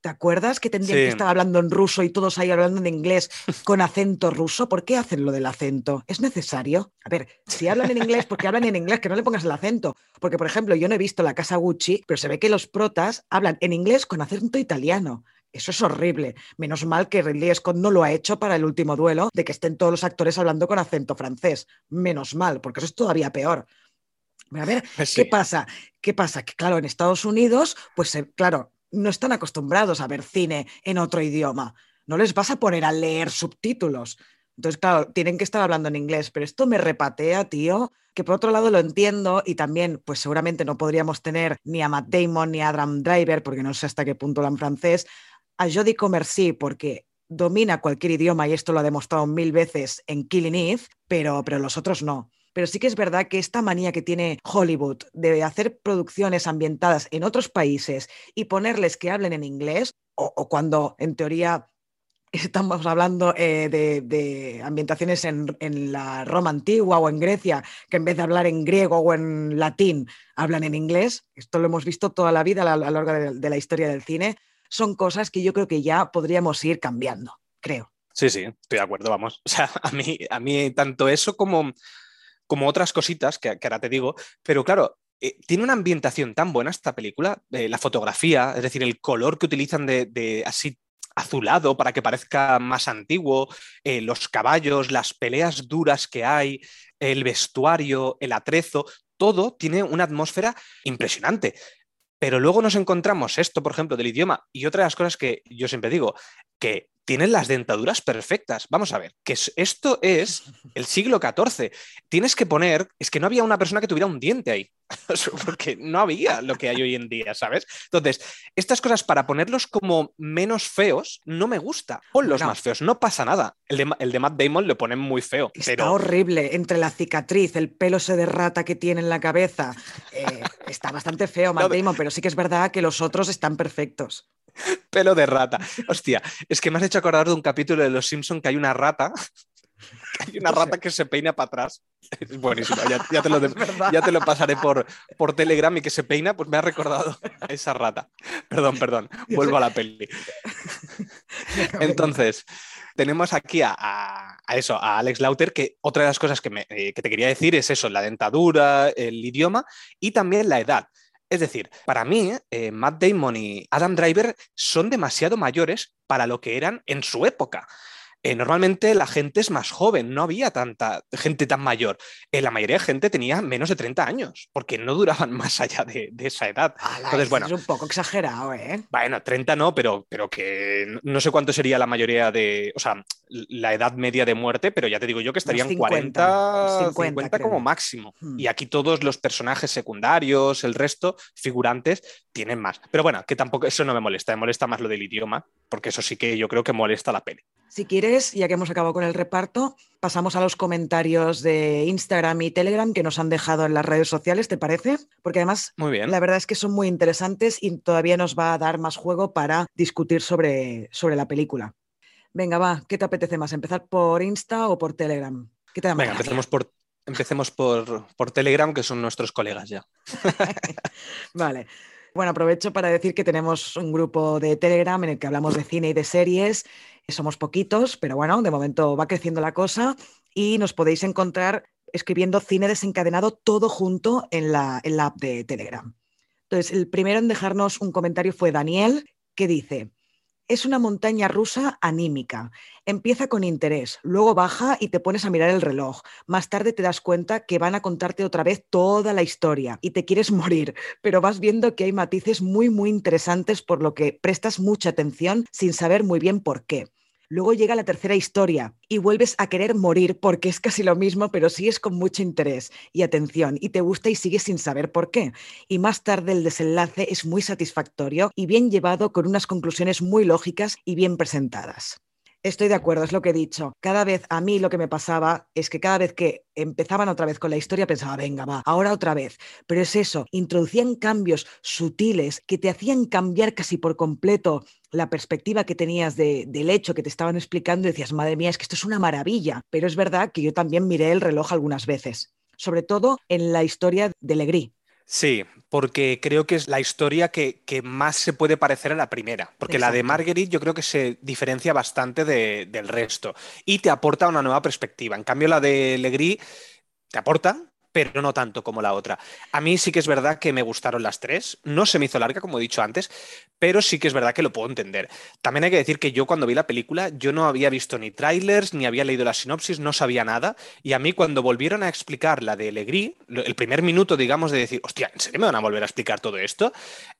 Speaker 2: ¿Te acuerdas que tendrían que estar hablando en ruso y todos ahí hablando en inglés con acento ruso? ¿Por qué hacen lo del acento? ¿Es necesario? A ver, si hablan en inglés, porque hablan en inglés, que no le pongas el acento. Porque, por ejemplo, yo no he visto la casa Gucci, pero se ve que los protas hablan en inglés con acento italiano. Eso es horrible. Menos mal que Ridley Scott no lo ha hecho para el último duelo, de que estén todos los actores hablando con acento francés. Menos mal, porque eso es todavía peor. A ver, ¿qué pasa? ¿Qué pasa? Que claro, en Estados Unidos, pues eh, claro, no están acostumbrados a ver cine en otro idioma. No les vas a poner a leer subtítulos. Entonces, claro, tienen que estar hablando en inglés, pero esto me repatea, tío, que por otro lado lo entiendo y también, pues seguramente no podríamos tener ni a Matt Damon ni a Adam Driver, porque no sé hasta qué punto hablan francés, a Jodie Comer sí, porque domina cualquier idioma y esto lo ha demostrado mil veces en Killing Eve, pero, pero los otros no. Pero sí que es verdad que esta manía que tiene Hollywood de hacer producciones ambientadas en otros países y ponerles que hablen en inglés, o, cuando en teoría estamos hablando eh, de, ambientaciones en, la Roma antigua o en Grecia, que en vez de hablar en griego o en latín, hablan en inglés. Esto lo hemos visto toda la vida a lo largo de la historia del cine son cosas que yo creo que ya podríamos ir cambiando, creo.
Speaker 3: Sí, sí, estoy de acuerdo, vamos. O sea, a mí, a mí tanto eso como, como otras cositas que, ahora te digo, pero claro, eh, tiene una ambientación tan buena esta película, eh, la fotografía, es decir, el color que utilizan de, así azulado para que parezca más antiguo, eh, los caballos, las peleas duras que hay, el vestuario, el atrezo, todo tiene una atmósfera impresionante. Pero luego nos encontramos esto, por ejemplo, del idioma y otra de las cosas que yo siempre digo, que tienen las dentaduras perfectas. Vamos a ver, que esto es el siglo XIV. Tienes que poner, es que no había una persona que tuviera un diente ahí, porque no había lo que hay hoy en día, ¿sabes? Entonces, estas cosas para ponerlos como menos feos, no me gusta. Ponlos más feos, no pasa nada. El de, el de, Matt Damon lo ponen muy feo.
Speaker 2: Está horrible, entre la cicatriz, el pelo se de rata que tiene en la cabeza. Eh, está bastante feo Matt Damon, pero sí que es verdad que los otros están perfectos.
Speaker 3: Pelo de rata. Hostia, es que me has hecho acordar de un capítulo de Los Simpson que hay una rata. hay una rata que se peina para atrás. Es buenísimo. Ya, te, lo pasaré por, por Telegram y que se peina, pues me ha recordado esa rata. Perdón, perdón. Vuelvo a la peli. Entonces, tenemos aquí a, eso, a Alex Lauter, que otra de las cosas que, eh, que te quería decir es eso, la dentadura, el idioma y también la edad. Es decir, para mí, eh, Matt Damon y Adam Driver son demasiado mayores para lo que eran en su época. Eh, normalmente la gente es más joven, no había tanta gente tan mayor. Eh, la mayoría de gente tenía menos de 30 años, porque no duraban más allá de, esa edad.
Speaker 2: Entonces, bueno, es un poco exagerado, ¿eh?
Speaker 3: Bueno, 30 no, pero, pero que no sé cuánto sería la mayoría de, o sea, la edad media de muerte, pero ya te digo yo que estarían 40, 50, como máximo. Hmm. Y aquí todos los personajes secundarios, el resto, figurantes, tienen más. Pero bueno, que tampoco eso no me molesta, me molesta más lo del idioma, porque eso sí que yo creo que molesta la peli.
Speaker 2: Si quieres, ya que hemos acabado con el reparto, pasamos a los comentarios de Instagram y Telegram que nos han dejado en las redes sociales, ¿te parece? Porque además,
Speaker 3: muy bien.
Speaker 2: la verdad es que son muy interesantes y todavía nos va a dar más juego para discutir sobre, sobre la película. Venga, va, ¿qué te apetece más? ¿Empezar por Insta o por Telegram? ¿Qué te
Speaker 3: Venga, empecemos por, empecemos por, por Telegram, que son nuestros colegas ya.
Speaker 2: vale. Bueno, aprovecho para decir que tenemos un grupo de Telegram en el que hablamos de cine y de series. Somos poquitos, pero bueno, de momento va creciendo la cosa y nos podéis encontrar escribiendo cine desencadenado todo junto en la, en la app de Telegram. Entonces, el primero en dejarnos un comentario fue Daniel, que dice, Es una montaña rusa anímica. Empieza con interés, luego baja y te pones a mirar el reloj. Más tarde te das cuenta que van a contarte otra vez toda la historia y te quieres morir, pero vas viendo que hay matices muy, muy interesantes por lo que prestas mucha atención sin saber muy bien por qué. Luego llega la tercera historia y vuelves a querer morir porque es casi lo mismo, pero sigues con mucho interés y atención y te gusta y sigues sin saber por qué. Y más tarde el desenlace es muy satisfactorio y bien llevado con unas conclusiones muy lógicas y bien presentadas. Estoy de acuerdo, es lo que he dicho. Cada vez a mí lo que me pasaba es que cada vez que empezaban otra vez con la historia pensaba, venga, va, ahora otra vez. Pero es eso, introducían cambios sutiles que te hacían cambiar casi por completo la perspectiva que tenías del hecho que te estaban explicando y decías, madre mía, es que esto es una maravilla. Pero es verdad que yo también miré el reloj algunas veces, sobre todo en la historia de Legris.
Speaker 3: Sí, porque creo que es la historia que, más se puede parecer a la primera. Porque la de Marguerite yo creo que se diferencia bastante del resto y te aporta una nueva perspectiva. En cambio, la de Legris te aporta, pero no tanto como la otra. A mí sí que es verdad que me gustaron las tres. No se me hizo larga, como he dicho antes, pero sí que es verdad que lo puedo entender. También hay que decir que yo cuando vi la película, yo no había visto ni trailers, ni había leído la sinopsis, no sabía nada. Y a mí cuando volvieron a explicar la de Legris, el primer minuto, digamos, de decir, hostia, ¿en serio me van a volver a explicar todo esto?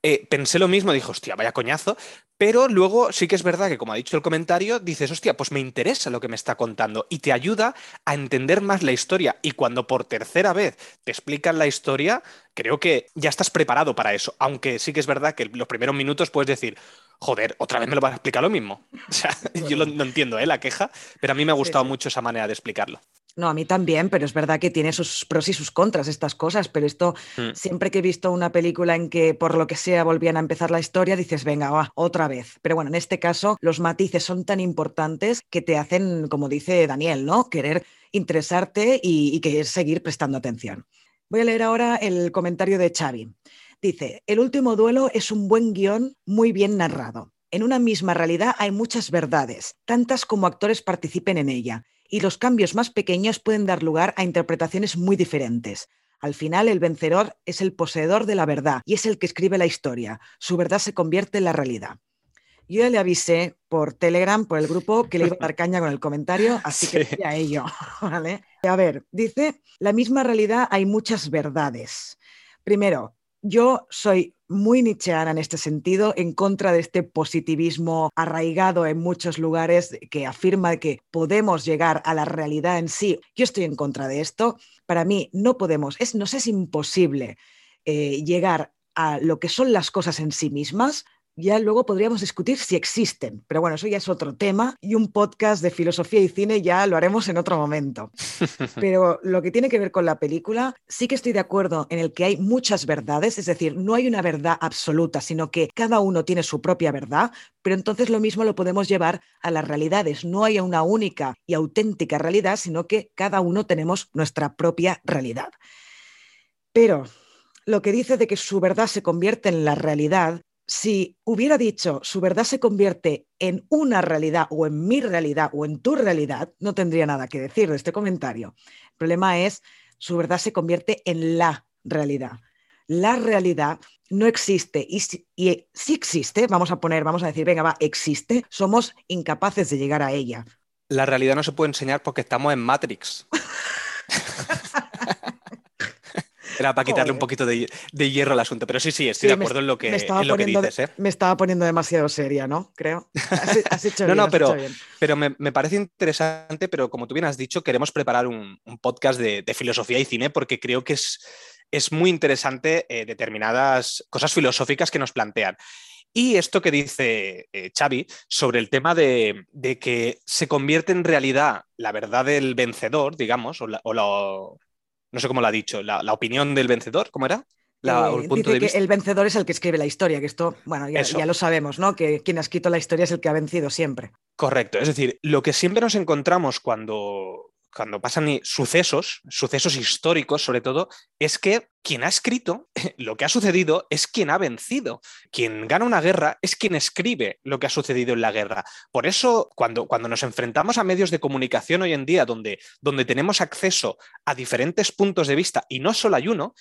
Speaker 3: Eh, pensé lo mismo, dije, hostia, vaya coñazo. Pero luego sí que es verdad que, como ha dicho el comentario, dices, hostia, pues me interesa lo que me está contando y te ayuda a entender más la historia. Y cuando por tercera vez te explican la historia, creo que ya estás preparado para eso. Aunque sí que es verdad que los primeros minutos puedes decir, joder, otra vez me lo vas a explicar lo mismo. O sea, yo no entiendo ¿eh? la queja, pero a mí me ha gustado mucho esa manera de explicarlo.
Speaker 2: No, a mí también, pero es verdad que tiene sus pros y sus contras estas cosas, pero esto, mm. siempre que he visto una película en que por lo que sea volvían a empezar la historia, dices, venga, va, otra vez. Pero bueno, en este caso los matices son tan importantes que te hacen, como dice Daniel, ¿no? Querer interesarte y, y seguir prestando atención. Voy a leer ahora el comentario de Xavi. Dice, el último duelo es un buen guion muy bien narrado. En una misma realidad hay muchas verdades, tantas como actores participen en ella y los cambios más pequeños pueden dar lugar a interpretaciones muy diferentes. Al final, el vencedor es el poseedor de la verdad y es el que escribe la historia. Su verdad se convierte en la realidad. Yo ya le avisé por Telegram, por el grupo, que le iba a dar caña con el comentario, así que a ello. A ver, dice, la misma realidad hay muchas verdades. Primero, yo soy muy nicheana en este sentido, en contra de este positivismo arraigado en muchos lugares que afirma que podemos llegar a la realidad en sí. Yo estoy en contra de esto. Para mí no podemos, es, no es imposible eh, llegar a lo que son las cosas en sí mismas, ya luego podríamos discutir si existen, pero bueno, eso ya es otro tema y un podcast de filosofía y cine ya lo haremos en otro momento. Pero lo que tiene que ver con la película, sí que estoy de acuerdo en el que hay muchas verdades, es decir, no hay una verdad absoluta, sino que cada uno tiene su propia verdad, pero entonces lo mismo lo podemos llevar a las realidades. No hay una única y auténtica realidad, sino que cada uno tenemos nuestra propia realidad. Pero lo que dice de que su verdad se convierte en la realidad si hubiera dicho su verdad se convierte en una realidad o en mi realidad o en tu realidad, no tendría nada que decir de este comentario. El problema es su verdad se convierte en la realidad. La realidad no existe y si, y si existe, vamos a poner, vamos a decir, venga, va, existe, somos incapaces de llegar a ella.
Speaker 3: La realidad no se puede enseñar porque estamos en Matrix. Era para quitarle un poquito de, hierro al asunto. Pero sí, sí, estoy de acuerdo en lo que, lo que dices. ¿eh?
Speaker 2: Me estaba poniendo demasiado seria, ¿no? Creo.
Speaker 3: Has, hecho no, no, pero, pero me, parece interesante, pero como tú bien has dicho, queremos preparar un, podcast de, filosofía y cine porque creo que es, es muy interesante eh, determinadas cosas filosóficas que nos plantean. Y esto que dice eh, Xavi sobre el tema de, que se convierte en realidad la verdad del vencedor, digamos, o, o la, no sé cómo lo ha dicho, la, opinión del vencedor, ¿cómo era?
Speaker 2: el punto de vista. el vencedor es el que escribe la historia, que esto, bueno, ya, ya, lo sabemos, ¿no? Que quien ha escrito la historia es el que ha vencido siempre.
Speaker 3: Correcto, es decir, lo que siempre nos encontramos cuando, cuando pasan sucesos, sucesos históricos sobre todo, es que quien ha escrito lo que ha sucedido es quien ha vencido. Quien gana una guerra es quien escribe lo que ha sucedido en la guerra. Por eso, cuando, cuando nos enfrentamos a medios de comunicación hoy en día, donde, donde tenemos acceso a diferentes puntos de vista, y no solo hay uno,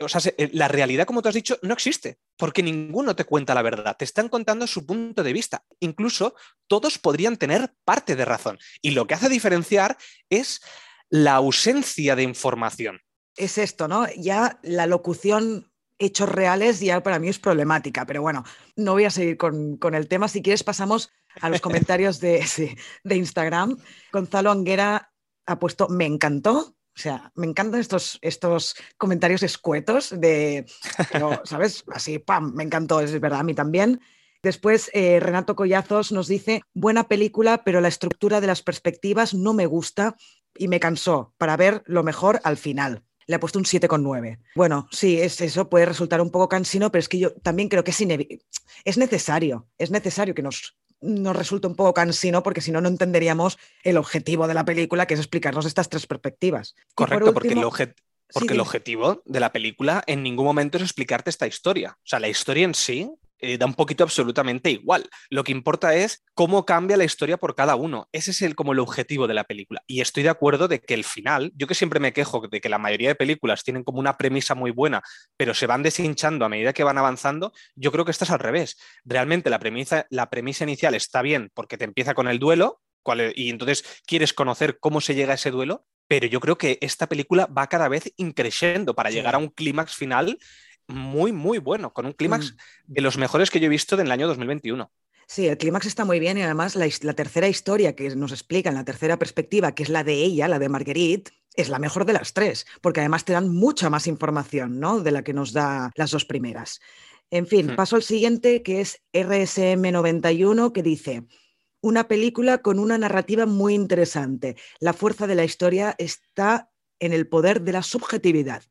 Speaker 3: O sea, eh, la realidad, como tú has dicho, no existe, porque ninguno te cuenta la verdad, te están contando su punto de vista. Incluso todos podrían tener parte de razón. Y lo que hace diferenciar es la ausencia de información.
Speaker 2: Es esto, ¿no? Ya la locución hechos reales ya para mí es problemática, pero bueno, no voy a seguir con, el tema. Si quieres pasamos a los comentarios de, de Instagram. Gonzalo Anguera ha puesto me encantó. O sea, me encantan estos, estos comentarios escuetos de, ¿sabes? Así, ¡pam! Me encantó, es verdad, a mí también. Después, eh, Renato Collazos nos dice, buena película, pero la estructura de las perspectivas no me gusta y me cansó para ver lo mejor al final. Le ha puesto un 7,9. Bueno, sí, es, eso puede resultar un poco cansino, pero es que yo también creo que es, es necesario, es necesario que nos, nos resulta un poco cansino porque si no, no entenderíamos el objetivo de la película, que es explicarnos estas tres perspectivas.
Speaker 3: Correcto, porque, el, porque el objetivo de la película en ningún momento es explicarte esta historia. O sea, la historia en sí eh, da un poquito absolutamente igual. Lo que importa es cómo cambia la historia por cada uno. Ese es el, como el objetivo de la película. Y estoy de acuerdo de que el final, yo que siempre me quejo de que la mayoría de películas tienen como una premisa muy buena, pero se van deshinchando a medida que van avanzando, yo creo que esto es al revés. Realmente la premisa, la premisa inicial está bien porque te empieza con el duelo, y entonces quieres conocer cómo se llega a ese duelo, pero yo creo que esta película va cada vez increciendo para llegar a un clímax final muy, muy bueno, con un clímax mm. de los mejores que yo he visto del año 2021.
Speaker 2: Sí, el clímax está muy bien y además la, tercera historia que nos explica en la tercera perspectiva, que es la de ella, la de Marguerite, es la mejor de las tres, porque además te dan mucha más información ¿no? de la que nos da las dos primeras. En fin, hmm. paso al siguiente, que es RSM91, que dice, una película con una narrativa muy interesante. La fuerza de la historia está en el poder de la subjetividad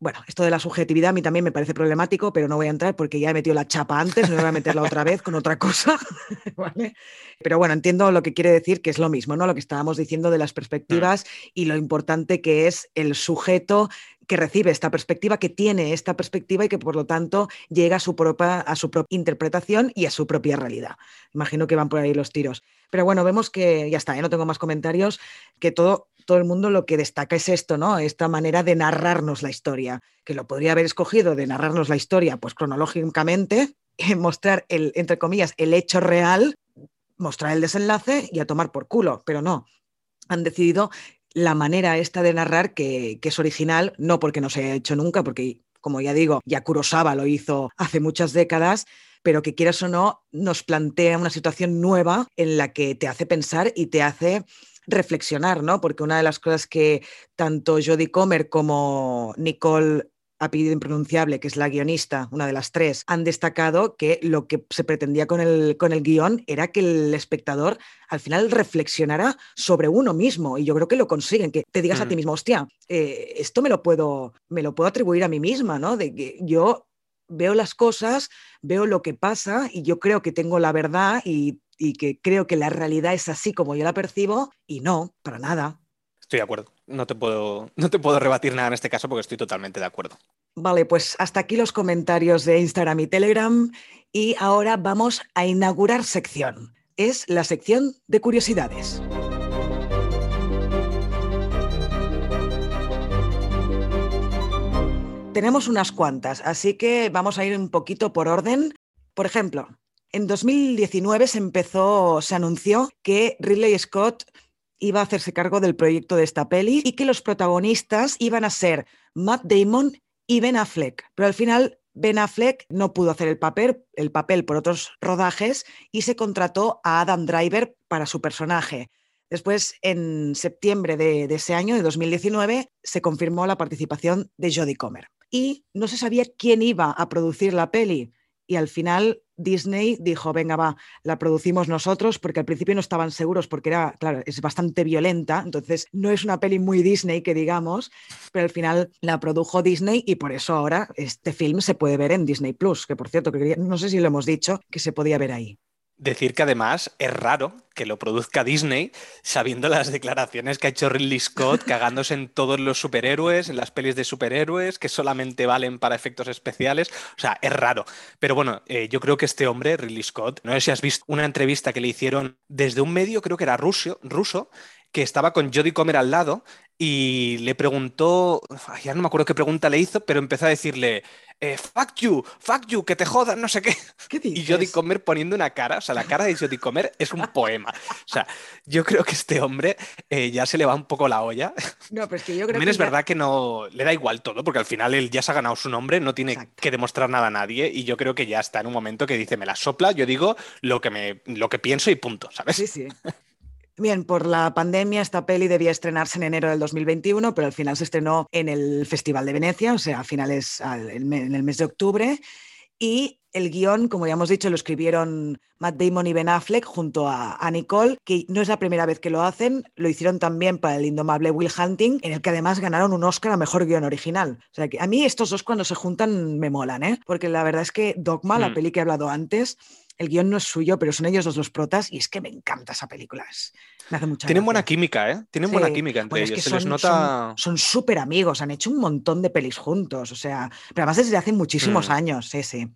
Speaker 2: bueno, esto de la subjetividad a mí también me parece problemático, pero no voy a entrar porque ya he metido la chapa antes, no voy a meterla otra vez con otra cosa. Pero bueno, entiendo lo que quiere decir, que es lo mismo, ¿no? Lo que estábamos diciendo de las perspectivas y lo importante que es el sujeto que recibe esta perspectiva, que tiene esta perspectiva y que por lo tanto llega a su propia, a su propia interpretación y a su propia realidad. Imagino que van por ahí los tiros. Pero bueno, vemos que ya está, ya no tengo más comentarios, que todo todo el mundo lo que destaca es esto, ¿no? Esta manera de narrarnos la historia, que lo podría haber escogido de narrarnos la historia, pues cronológicamente, mostrar el, entre comillas, el hecho real, mostrar el desenlace y a tomar por culo, pero no. Han decidido la manera esta de narrar que, que es original, no porque no se haya hecho nunca, porque como ya digo, ya Kurosawa lo hizo hace muchas décadas, pero que quieras o no, nos plantea una situación nueva en la que te hace pensar y te hace reflexionar, ¿no? Porque una de las cosas que tanto Jodie Comer como Nicole apellido impronunciable, que es la guionista, una de las tres, han destacado que lo que se pretendía con el, con el guion era que el espectador al final reflexionara sobre uno mismo y yo creo que lo consiguen, que te digas a ti mm. mismo, hostia, eh, esto me lo, puedo, me lo puedo atribuir a mí misma, ¿no? De que yo veo las cosas, veo lo que pasa y yo creo que tengo la verdad y y que creo que la realidad es así como yo la percibo y no, para nada.
Speaker 3: Estoy de acuerdo. No te puedo, no te puedo rebatir nada en este caso porque estoy totalmente de acuerdo.
Speaker 2: Vale, pues hasta aquí los comentarios de Instagram y Telegram y ahora vamos a inaugurar sección. Es la sección de curiosidades. Tenemos unas cuantas, así que vamos a ir un poquito por orden. Por ejemplo, en 2019 se empezó, se anunció que Ridley Scott iba a hacerse cargo del proyecto de esta peli y que los protagonistas iban a ser Matt Damon y Ben Affleck. Pero al final Ben Affleck no pudo hacer el papel, el papel por otros rodajes y se contrató a Adam Driver para su personaje. Después, en septiembre de, de ese año, de 2019, se confirmó la participación de Jodie Comer. Y no se sabía quién iba a producir la peli. Y al final Disney dijo, venga, va, la producimos nosotros, porque al principio no estaban seguros, porque era, claro, es bastante violenta, entonces no es una peli muy Disney, que digamos, pero al final la produjo Disney y por eso ahora este film se puede ver en Disney Plus, que por cierto, no sé si lo hemos dicho, que se podía ver ahí.
Speaker 3: Decir que además es raro que lo produzca Disney sabiendo las declaraciones que ha hecho Ridley Scott cagándose en todos los superhéroes, en las pelis de superhéroes que solamente valen para efectos especiales. O sea, es raro. Pero bueno, eh, yo creo que este hombre, Ridley Scott, no sé si has visto una entrevista que le hicieron desde un medio, creo que era ruso, ruso que estaba con Jodie Comer al lado y le preguntó, ya no me acuerdo qué pregunta le hizo, pero empezó a decirle, eh, fuck you, fuck you, que te jodas, no sé qué. y Jodie Comer poniendo una cara, o sea, la cara de Jodie Comer es un poema. O sea, yo creo que este hombre eh, ya se le va un poco la olla.
Speaker 2: No, pero es que yo creo
Speaker 3: También es verdad que no le da igual todo, porque al final él ya se ha ganado su nombre, no tiene que demostrar nada a nadie, y yo creo que ya está en un momento que dice, me la sopla, yo digo lo que, me, lo que pienso y punto, ¿sabes?
Speaker 2: Sí, sí. Bien, por la pandemia esta peli debía estrenarse en enero del 2021, pero al final se estrenó en el Festival de Venecia, o sea, a finales, en el mes de octubre. Y el guion, como ya hemos dicho, lo escribieron Matt Damon y Ben Affleck junto a, Nicole, que no es la primera vez que lo hacen, lo hicieron también para el indomable Will Hunting, en el que además ganaron un Oscar a Mejor Guión Original. O sea, que a mí estos dos cuando se juntan me molan, ¿eh? Porque la verdad es que Dogma, la mm. peli que he hablado antes, el guion no es suyo, pero son ellos dos los protas y es que me encanta esa película. me hace mucha
Speaker 3: Tienen buena química, ¿eh? Tienen buena química entre ellos. Se les nota...
Speaker 2: Son súper amigos, han hecho un montón de pelis juntos, o sea, pero además desde hace muchísimos mm. años, sí, sí.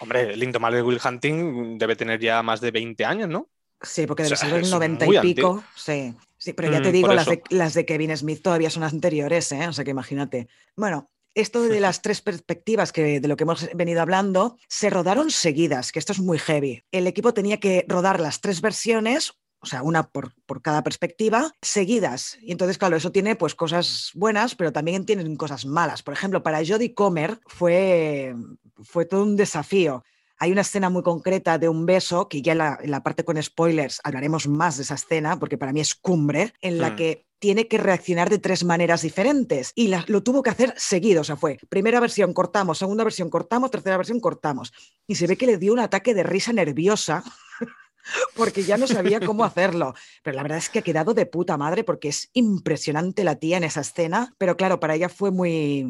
Speaker 3: Hombre, el de Will Hunting debe tener ya más de 20 años, ¿no?
Speaker 2: Sí, porque debe ser el 90 y pico. Sí, sí, pero ya te mm, digo, las de, las de, Kevin Smith todavía son anteriores, ¿eh? O sea que imagínate. Bueno, esto de las tres perspectivas que de lo que hemos venido hablando se rodaron seguidas, que esto es muy heavy. El equipo tenía que rodar las tres versiones o sea, una por, cada perspectiva, seguidas. Y entonces, claro, eso tiene pues cosas buenas, pero también tienen cosas malas. Por ejemplo, para Jodie Comer fue, fue todo un desafío. Hay una escena muy concreta de un beso, que ya en la, parte con spoilers hablaremos más de esa escena, porque para mí es cumbre, en la mm. que tiene que reaccionar de tres maneras diferentes y lo tuvo que hacer seguido, o sea, fue primera versión cortamos, segunda versión cortamos, tercera versión cortamos. Y se ve que le dio un ataque de risa nerviosa porque ya no sabía cómo hacerlo. Pero la verdad es que ha quedado de puta madre porque es impresionante la tía en esa escena, pero claro, para ella fue muy,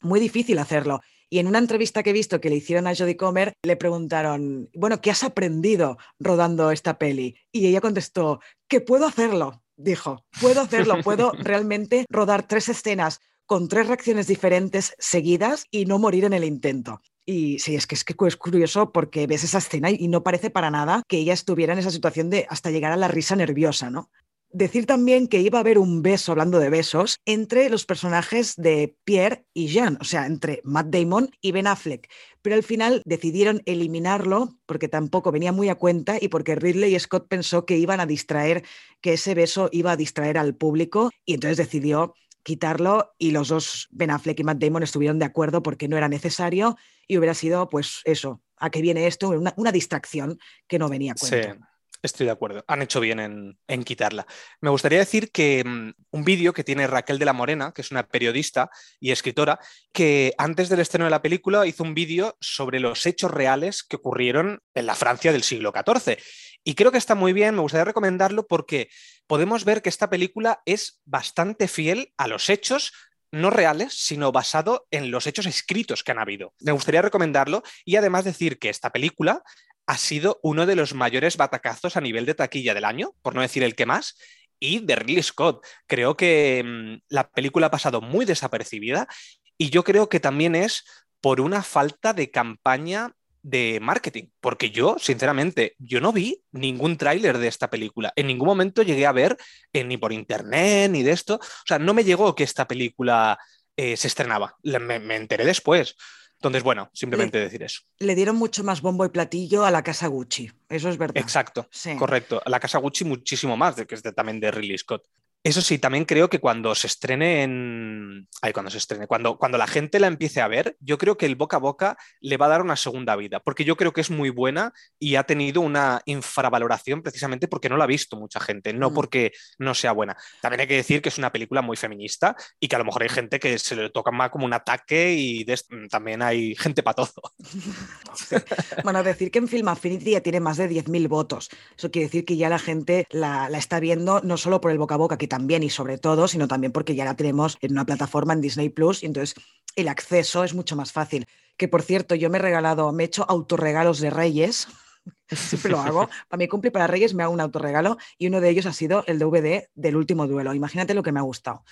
Speaker 2: muy difícil hacerlo. Y en una entrevista que he visto que le hicieron a Jodie Comer, le preguntaron, bueno, ¿qué has aprendido rodando esta peli? Y ella contestó, que puedo hacerlo, dijo, puedo hacerlo, puedo realmente rodar tres escenas con tres reacciones diferentes seguidas y no morir en el intento. Y sí, es que es, que es curioso porque ves esa escena y no parece para nada que ella estuviera en esa situación de hasta llegar a la risa nerviosa, ¿no? Decir también que iba a haber un beso, hablando de besos, entre los personajes de Pierre y Jean, o sea, entre Matt Damon y Ben Affleck. Pero al final decidieron eliminarlo porque tampoco venía muy a cuenta y porque Ridley Scott pensó que iban a distraer, que ese beso iba a distraer al público y entonces decidió quitarlo y los dos, Ben Affleck y Matt Damon, estuvieron de acuerdo porque no era necesario y hubiera sido, pues eso, a qué viene esto, una, distracción que no venía a cuenta.
Speaker 3: Estoy de acuerdo. Han hecho bien en, quitarla. Me gustaría decir que mm, un vídeo que tiene Raquel de la Morena, que es una periodista y escritora, que antes del estreno de la película hizo un vídeo sobre los hechos reales que ocurrieron en la Francia del siglo XIV. Y creo que está muy bien, me gustaría recomendarlo porque podemos ver que esta película es bastante fiel a los hechos no reales, sino basado en los hechos escritos que han habido. Me gustaría recomendarlo y además decir que esta película ha sido uno de los mayores batacazos a nivel de taquilla del año, por no decir el que más, y de Ridley Scott. Creo que mm, la película ha pasado muy desapercibida y yo creo que también es por una falta de campaña de marketing, porque yo, sinceramente, yo no vi ningún tráiler de esta película. En ningún momento llegué a ver eh, ni por internet ni de esto. O sea, no me llegó que esta película eh, se estrenaba. me enteré después. Entonces, bueno, simplemente decir eso.
Speaker 2: Le dieron mucho más bombo y platillo a la casa Gucci, eso es verdad.
Speaker 3: Exacto, correcto. A la casa Gucci muchísimo más, de que es también de Ridley Scott. Eso sí, también creo que cuando se estrene en. Ay, cuando se estrene. Cuando, cuando la gente la empiece a ver, yo creo que el boca a boca le va a dar una segunda vida, porque yo creo que es muy buena y ha tenido una infravaloración precisamente porque no la ha visto mucha gente, no mm. porque no sea buena. También hay que decir que es una película muy feminista y que a lo mejor hay gente que se le toca más como un ataque y también hay gente para todo.
Speaker 2: Bueno, decir que en Film Affinity ya tiene más de 10.000 votos. Eso quiere decir que ya la gente la, la está viendo no solo por el boca a boca, que también y sobre todo, sino también porque ya la tenemos en una plataforma en Disney Plus y entonces el acceso es mucho más fácil. Que por cierto, yo me he regalado, me he hecho autorregalos de Reyes. Siempre lo hago. Para mi cumple para Reyes me hago un autorregalo y uno de ellos ha sido el DVD del último duelo. Imagínate lo que me ha gustado.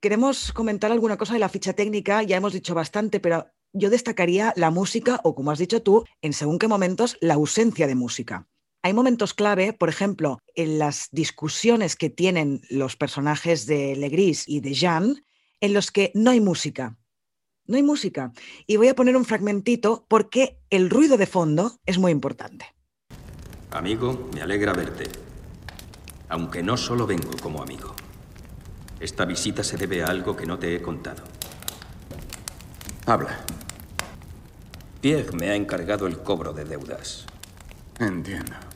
Speaker 2: Queremos comentar alguna cosa de la ficha técnica, ya hemos dicho bastante, pero yo destacaría la música o, como has dicho tú, en según qué momentos, la ausencia de música. Hay momentos clave, por ejemplo, en las discusiones que tienen los personajes de Legris y de Jean, en los que no hay música. No hay música. Y voy a poner un fragmentito porque el ruido de fondo es muy importante.
Speaker 1: Amigo, me alegra verte. Aunque no solo vengo como amigo. Esta visita se debe a algo que no te he contado.
Speaker 4: Habla.
Speaker 1: Pierre me ha encargado el cobro de deudas.
Speaker 4: Entiendo.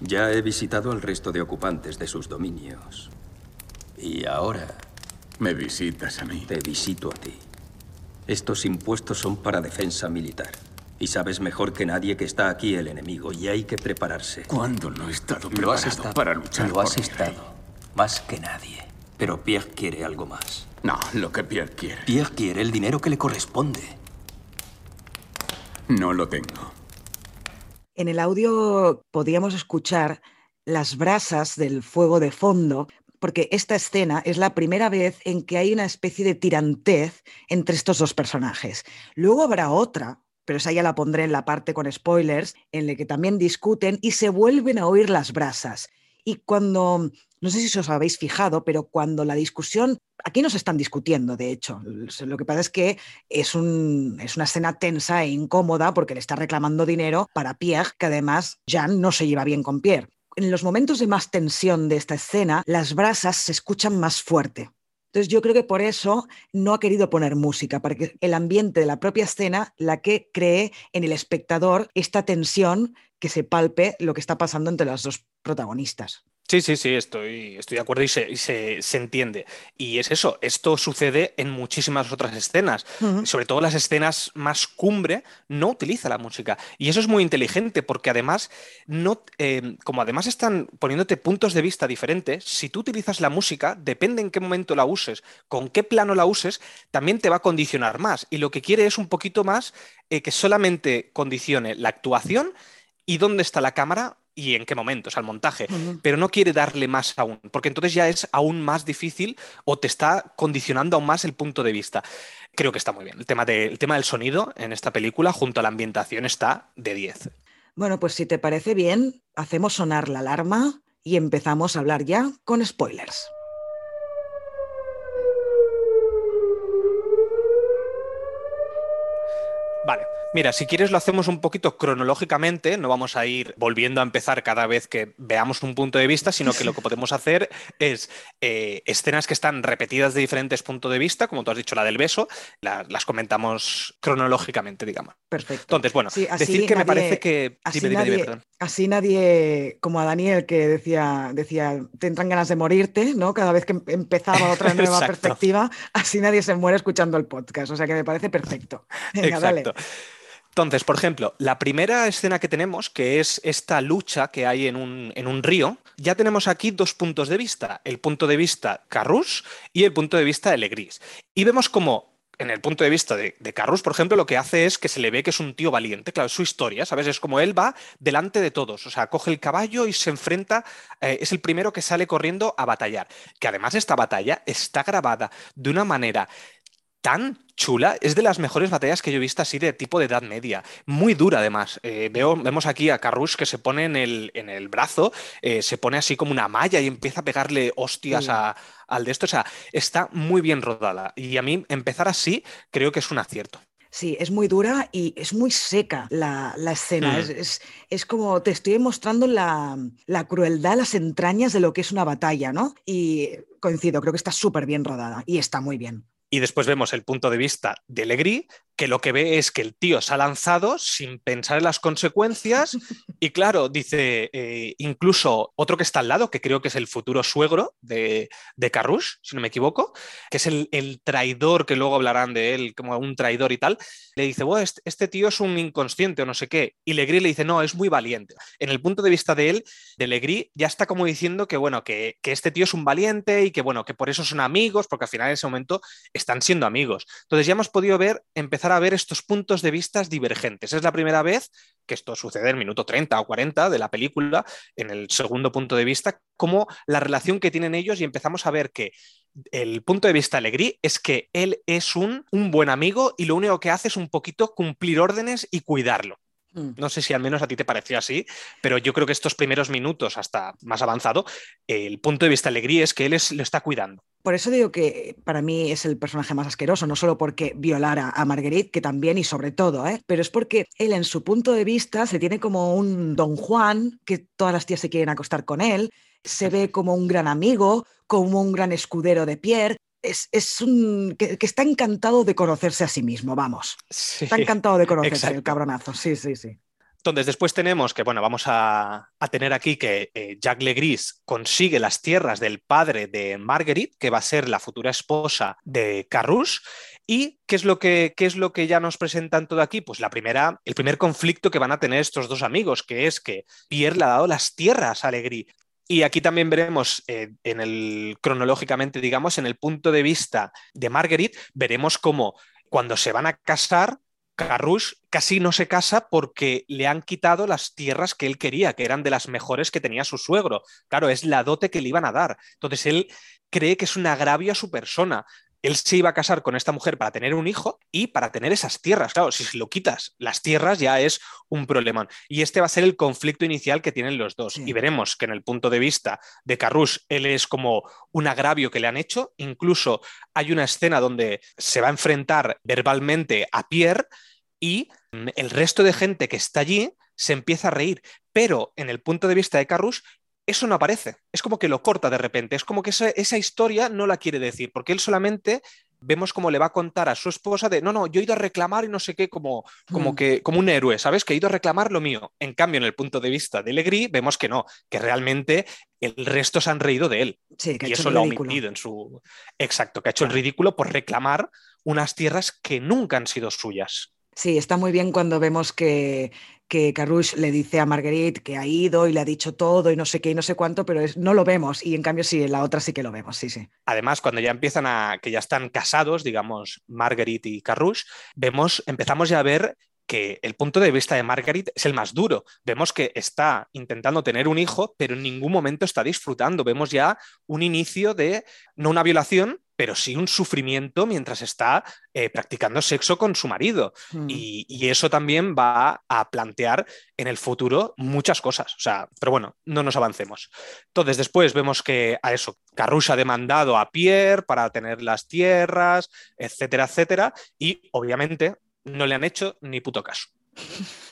Speaker 1: Ya he visitado al resto de ocupantes de sus dominios. Y ahora...
Speaker 4: ¿Me visitas a mí?
Speaker 1: Te visito a ti. Estos impuestos son para defensa militar. Y sabes mejor que nadie que está aquí el enemigo y hay que prepararse.
Speaker 4: ¿Cuándo no he estado preparado has estado, para luchar
Speaker 1: Lo has estado. Más que nadie. Pero Pierre quiere algo más.
Speaker 4: No, lo que Pierre quiere.
Speaker 1: Pierre quiere el dinero que le corresponde.
Speaker 4: No lo tengo.
Speaker 2: En el audio podíamos escuchar las brasas del fuego de fondo, porque esta escena es la primera vez en que hay una especie de tirantez entre estos dos personajes. Luego habrá otra, pero esa ya la pondré en la parte con spoilers, en la que también discuten y se vuelven a oír las brasas. Y cuando, no sé si os habéis fijado, pero cuando la discusión, aquí no se están discutiendo, de hecho, lo que pasa es que es, un, es una escena tensa e incómoda porque le está reclamando dinero para Pierre, que además Jean no se lleva bien con Pierre. En los momentos de más tensión de esta escena, las brasas se escuchan más fuerte. Entonces yo creo que por eso no ha querido poner música, para que el ambiente de la propia escena la que cree en el espectador esta tensión que se palpe lo que está pasando entre las dos protagonistas.
Speaker 3: Sí, sí, sí, estoy, estoy de acuerdo y, se, entiende. Y es eso, esto sucede en muchísimas otras escenas. Sobre todo las escenas más cumbre, no utiliza la música. Y eso es muy inteligente porque además, no, em, como además están poniéndote puntos de vista diferentes, si tú utilizas la música, depende en qué momento la uses, con qué plano la uses, también te va a condicionar más. Y lo que quiere es un poquito más eh, que solamente condicione la actuación y dónde está la cámara y en qué momentos al montaje, pero no quiere darle más aún, porque entonces ya es aún más difícil o te está condicionando aún más el punto de vista. Creo que está muy bien. El tema, tema del sonido en esta película junto a la ambientación está de 10.
Speaker 2: Bueno, pues si te parece bien, hacemos sonar la alarma y empezamos a hablar ya con spoilers.
Speaker 3: Vale. Mira, si quieres lo hacemos un poquito cronológicamente, no vamos a ir volviendo a empezar cada vez que veamos un punto de vista, sino que lo que podemos hacer es eh, escenas que están repetidas de diferentes puntos de vista, como tú has dicho, la del beso, las comentamos cronológicamente, digamos.
Speaker 2: Perfecto.
Speaker 3: Entonces, bueno, decir que me parece que...
Speaker 2: Así, nadie, así nadie, como a Daniel que decía, decía, tendrán ganas de morirte, ¿no? Cada vez que empezaba otra nueva perspectiva, así nadie se muere escuchando el podcast, o sea que me parece perfecto.
Speaker 3: Exacto. Entonces, por ejemplo, la primera escena que tenemos, que es esta lucha que hay en un, en un río, ya tenemos aquí dos puntos de vista, el punto de vista Carrus y el punto de vista de Legris. Y vemos como en el punto de vista de, de, Carrus, por ejemplo, lo que hace es que se le ve que es un tío valiente. Claro, es su historia, ¿sabes? Es como él va delante de todos. O sea, coge el caballo y se enfrenta. Eh, es el primero que sale corriendo a batallar. Que además esta batalla está grabada de una manera tan chula. Es de las mejores batallas que yo he visto así de tipo de Edad Media. Muy dura, además. Eh, veo, vemos aquí a Carrush que se pone en el, en el brazo, eh, se pone así como una malla y empieza a pegarle hostias al de esto. O sea, está muy bien rodada. Y a mí empezar así creo que es un acierto.
Speaker 2: Sí, es muy dura y es muy seca la, escena. Mm. Es, es, como te estoy mostrando la, la, crueldad, las entrañas de lo que es una batalla, ¿no? Y coincido, creo que está súper bien rodada y está muy bien.
Speaker 3: Y después vemos el punto de vista de Legri, que lo que ve es que el tío se ha lanzado sin pensar en las consecuencias. Y claro, dice, eh, incluso otro que está al lado, que creo que es el futuro suegro de, de Carrush, si no me equivoco, que es el, traidor, que luego hablarán de él como un traidor y tal, le dice, bueno, este, tío es un inconsciente o no sé qué. Y Legri le dice, no, es muy valiente. En el punto de vista de él, de Legri, ya está como diciendo que, bueno, que, que este tío es un valiente y que, bueno, que por eso son amigos, porque al final en ese momento están siendo amigos. Entonces ya hemos podido ver, empezar a ver estos puntos de vista divergentes. Es la primera vez que esto sucede en el minuto 30 o 40 de la película, en el segundo punto de vista, como la relación que tienen ellos y empezamos a ver que el punto de vista Alegrí es que él es un, un buen amigo y lo único que hace es un poquito cumplir órdenes y cuidarlo.
Speaker 2: Mm.
Speaker 3: No sé si al menos a ti te pareció así, pero yo creo que estos primeros minutos, hasta más avanzado, el punto de vista de Alegría es que él es, lo está cuidando.
Speaker 2: Por eso digo que para mí es el personaje más asqueroso, no solo porque violara a Marguerite, que también y sobre todo, ¿eh? pero es porque él en su punto de vista se tiene como un don Juan, que todas las tías se quieren acostar con él, se ve como un gran amigo, como un gran escudero de Pierre. Es, es un que, que está encantado de conocerse a sí mismo, vamos.
Speaker 3: Sí.
Speaker 2: Está encantado de conocerse el cabronazo. Sí, sí, sí.
Speaker 3: Entonces, después tenemos que, bueno, vamos a, a tener aquí que eh, Jack Legris consigue las tierras del padre de Marguerite, que va a ser la futura esposa de Carrouche. ¿Y qué es, lo que, qué es lo que ya nos presentan todo aquí? Pues la primera, el primer conflicto que van a tener estos dos amigos, que es que Pierre le ha dado las tierras a Legris. Y aquí también veremos, eh, en el, cronológicamente, digamos, en el punto de vista de Marguerite, veremos cómo cuando se van a casar, Carrouche casi no se casa porque le han quitado las tierras que él quería, que eran de las mejores que tenía su suegro. Claro, es la dote que le iban a dar. Entonces él cree que es un agravio a su persona. Él se iba a casar con esta mujer para tener un hijo y para tener esas tierras. Claro, si lo quitas las tierras ya es un problemón. Y este va a ser el conflicto inicial que tienen los dos.
Speaker 2: Sí.
Speaker 3: Y veremos que en el punto de vista de Carrouche, él es como un agravio que le han hecho. Incluso hay una escena donde se va a enfrentar verbalmente a Pierre y mm, el resto de gente que está allí se empieza a reír. Pero en el punto de vista de Carrouche, eso no aparece. Es como que lo corta de repente. Es como que esa, esa, historia no la quiere decir, porque él solamente vemos cómo le va a contar a su esposa de no, no, yo he ido a reclamar y no sé qué, como, como,
Speaker 2: Mm.
Speaker 3: que, como un héroe, ¿sabes? Que he ido a reclamar lo mío. En cambio, en el punto de vista de Legris, vemos que no, que realmente el resto se han reído de él.
Speaker 2: Sí, que ha
Speaker 3: y
Speaker 2: hecho
Speaker 3: eso lo ha omitido en su. Exacto, que ha hecho el ridículo por reclamar unas tierras que nunca han sido suyas.
Speaker 2: Sí, está muy bien cuando vemos que, que Carrouche le dice a Marguerite que ha ido y le ha dicho todo y no sé qué y no sé cuánto, pero es- no lo vemos. Y en cambio, sí, la otra sí que lo vemos, sí, sí.
Speaker 3: Además, cuando ya empiezan a, que ya están casados, digamos, Marguerite y Carrouche, vemos, empezamos ya a ver que el punto de vista de Marguerite es el más duro. Vemos que está intentando tener un hijo, pero en ningún momento está disfrutando. Vemos ya un inicio de, no una violación, pero sí un sufrimiento mientras está eh, practicando sexo con su marido.
Speaker 2: Mm.
Speaker 3: Y, y eso también va a plantear en el futuro muchas cosas. O sea, pero bueno, no nos avancemos. Entonces, después vemos que a eso, Carrouche ha demandado a Pierre para tener las tierras, etcétera, etcétera, y obviamente no le han hecho ni puto caso.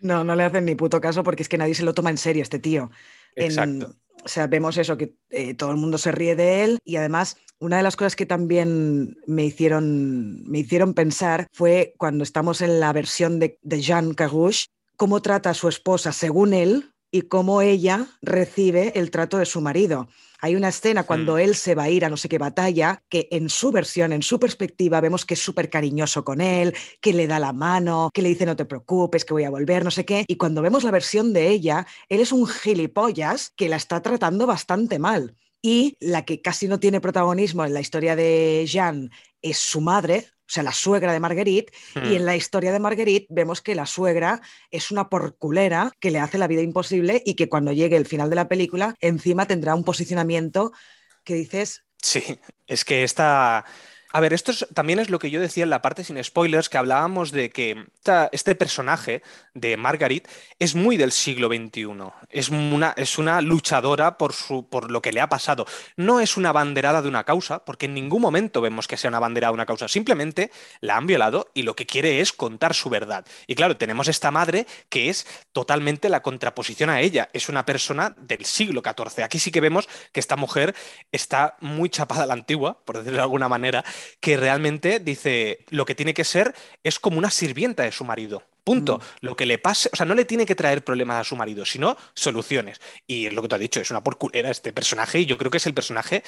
Speaker 2: No, no le hacen ni puto caso porque es que nadie se lo toma en serio este tío. En-
Speaker 3: Exacto.
Speaker 2: o sea, vemos eso, que eh, todo el mundo se ríe de él y además una de las cosas que también me hicieron, me hicieron pensar fue cuando estamos en la versión de, de Jean Carrouche, cómo trata a su esposa según él y cómo ella recibe el trato de su marido. Hay una escena cuando
Speaker 3: Mm.
Speaker 2: él se va a ir a no sé qué batalla, que en su versión, en su perspectiva, vemos que es súper cariñoso con él, que le da la mano, que le dice no te preocupes, que voy a volver, no sé qué. Y cuando vemos la versión de ella, él es un gilipollas que la está tratando bastante mal. Y la que casi no tiene protagonismo en la historia de Jean es su madre, o sea, la suegra de Marguerite, y
Speaker 3: Mm.
Speaker 2: en la historia de Marguerite vemos que la suegra es una porculera que le hace la vida imposible y que cuando llegue el final de la película, encima tendrá un posicionamiento que dices,
Speaker 3: Sí, es que esta... A ver, esto es- también es lo que yo decía en la parte sin spoilers, que hablábamos de que este personaje de Margaret es muy del siglo XXI. Es una, es una luchadora por, su, por lo que le ha pasado. No es una banderada de una causa, porque en ningún momento vemos que sea una banderada de una causa. Simplemente la han violado y lo que quiere es contar su verdad. Y claro, tenemos esta madre que es totalmente la contraposición a ella. Es una persona del siglo XIV. Aquí sí que vemos que esta mujer está muy chapada a la antigua, por decirlo de alguna manera, que realmente dice lo que tiene que ser es como una sirvienta de su marido. Punto.
Speaker 2: Mm.
Speaker 3: Lo que le pase, o sea, no le tiene que traer problemas a su marido, sino soluciones. Y es lo que tú has dicho, es una porculera este personaje, y yo creo que es el personaje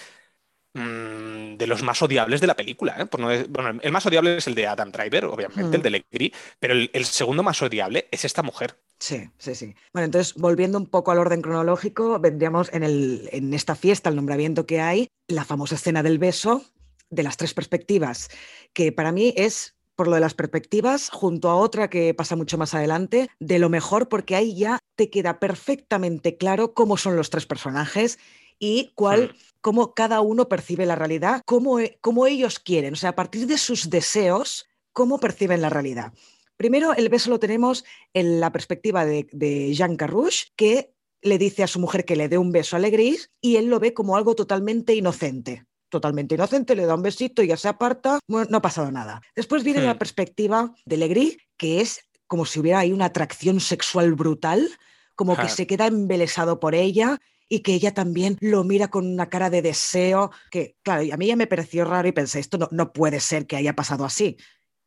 Speaker 3: mm, de los más odiables de la película. ¿eh? Por no de- bueno, el más odiable es el de Adam Driver, obviamente, el
Speaker 2: Mm.
Speaker 3: de Legri, pero el, el segundo más odiable es esta mujer.
Speaker 2: Sí, sí, sí. Bueno, entonces, volviendo un poco al orden cronológico, vendríamos en, el, en esta fiesta, el nombramiento que hay, la famosa escena del beso de las tres perspectivas, que para mí es, por lo de las perspectivas, junto a otra que pasa mucho más adelante, de lo mejor, porque ahí ya te queda perfectamente claro cómo son los tres personajes y cuál,
Speaker 3: Mm.
Speaker 2: cómo cada uno percibe la realidad, cómo, e- cómo ellos quieren, o sea, a partir de sus deseos, cómo perciben la realidad. Primero, el beso lo tenemos en la perspectiva de, de Jean Carrouche, que le dice a su mujer que le dé un beso a Legris y él lo ve como algo totalmente inocente. Totalmente inocente, le da un besito y ya se aparta, bueno, no ha pasado nada. Después viene la perspectiva de Legris, que es como si hubiera ahí una atracción sexual brutal, como que se queda embelesado por ella y que ella también lo mira con una cara de deseo, que claro, a mí ya me pareció raro y pensé, esto no, no puede ser que haya pasado así.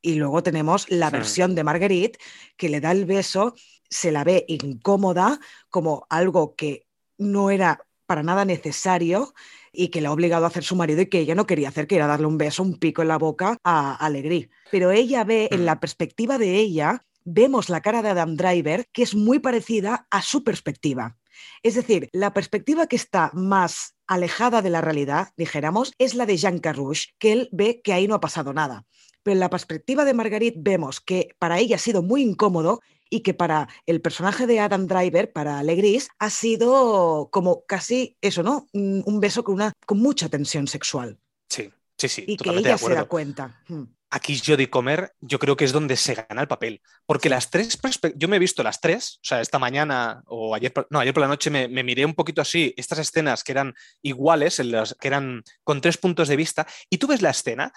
Speaker 2: Y luego tenemos la versión de Marguerite, que le da el beso, se la ve incómoda, como algo que no era para nada necesario y que le ha obligado a hacer su marido y que ella no quería hacer, que era darle un beso, un pico en la boca a Alegrí. Pero ella ve, en
Speaker 3: Mm.
Speaker 2: la perspectiva de ella, vemos la cara de Adam Driver, que es muy parecida a su perspectiva. Es decir, la perspectiva que está más alejada de la realidad, dijéramos, es la de Jean Carrouche, que él ve que ahí no ha pasado nada. Pero en la perspectiva de Marguerite vemos que para ella ha sido muy incómodo y que para el personaje de Adam Driver, para Legris, ha sido como casi eso, ¿no? Un un beso con, una, con mucha tensión sexual.
Speaker 3: Sí, sí, sí,
Speaker 2: Y que
Speaker 3: totalmente
Speaker 2: ella
Speaker 3: de
Speaker 2: se da cuenta. Hmm.
Speaker 3: Aquí Jodie Comer, yo creo que es donde se gana el papel. Porque las tres, yo me he visto las tres, o sea, esta mañana o ayer, por- no, ayer por la noche me, me miré un poquito así, estas escenas que eran iguales, en las, que eran con tres puntos de vista, y tú ves la escena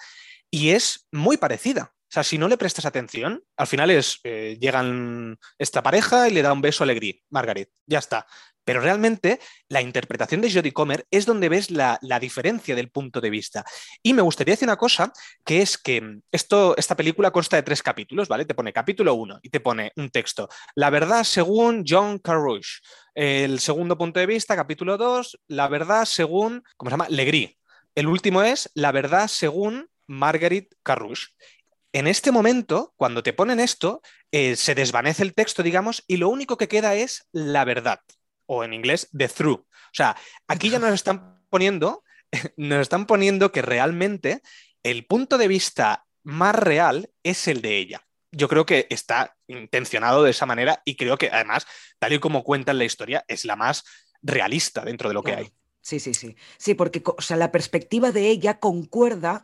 Speaker 3: y es muy parecida. O sea, si no le prestas atención, al final es, eh, llegan esta pareja y le da un beso a Alegrí, Margaret, ya está. Pero realmente la interpretación de Jodie Comer es donde ves la, la diferencia del punto de vista. Y me gustaría decir una cosa, que es que esto, esta película consta de tres capítulos, ¿vale? Te pone capítulo 1 y te pone un texto. La verdad según John Carrouche. El segundo punto de vista, capítulo 2, la verdad según, ¿cómo se llama? Legris. El último es la verdad según Marguerite Carrouche. En este momento, cuando te ponen esto, eh, se desvanece el texto, digamos, y lo único que queda es la verdad, o en inglés, the truth. O sea, aquí ya nos están poniendo, nos están poniendo que realmente el punto de vista más real es el de ella. Yo creo que está intencionado de esa manera y creo que además, tal y como cuenta en la historia, es la más realista dentro de lo que hay.
Speaker 2: Sí, sí, sí. Sí, porque o sea, la perspectiva de ella concuerda.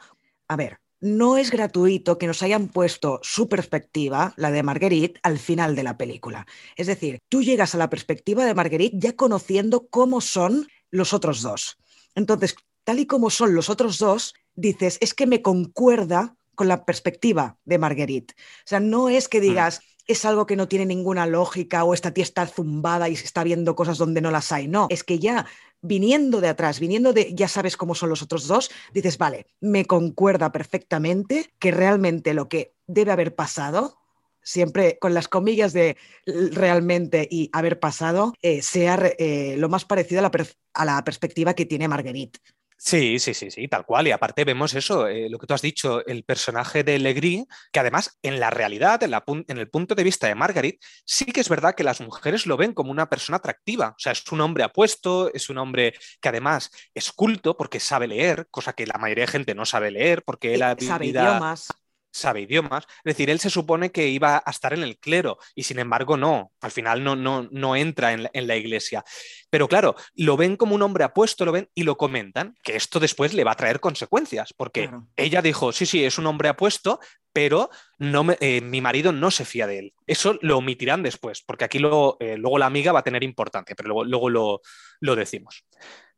Speaker 2: A ver, no es gratuito que nos hayan puesto su perspectiva, la de Marguerite, al final de la película. Es decir, tú llegas a la perspectiva de Marguerite ya conociendo cómo son los otros dos. Entonces, tal y como son los otros dos, dices, es que me concuerda con la perspectiva de Marguerite. O sea, no es que digas, es algo que no tiene ninguna lógica o esta tía está zumbada y se está viendo cosas donde no las hay. No, es que ya viniendo de atrás, viniendo de ya sabes cómo son los otros dos, dices, vale, me concuerda perfectamente que realmente lo que debe haber pasado, siempre con las comillas de realmente y haber pasado, eh, sea eh, lo más parecido a la, a la perspectiva que tiene Marguerite.
Speaker 3: Sí, sí, sí, sí, tal cual. Y aparte vemos eso, eh, lo que tú has dicho, el personaje de Legris, que además en la realidad, en, la en el punto de vista de Margaret, sí que es verdad que las mujeres lo ven como una persona atractiva. O sea, es un hombre apuesto, es un hombre que además es culto porque sabe leer, cosa que la mayoría de gente no sabe leer, porque él ha
Speaker 2: Eh, Sabe
Speaker 3: vivido-
Speaker 2: idiomas.
Speaker 3: Sabe idiomas. Es decir, él se supone que iba a estar en el clero y sin embargo no, al final no, no, no entra en la, en la iglesia. Pero claro, lo ven como un hombre apuesto, lo ven y lo comentan, que esto después le va a traer consecuencias, porque
Speaker 2: Claro.
Speaker 3: ella dijo, sí, sí, es un hombre apuesto, pero no me- eh, mi marido no se fía de él. Eso lo omitirán después, porque aquí lo, eh, luego la amiga va a tener importancia, pero luego, luego lo, lo decimos.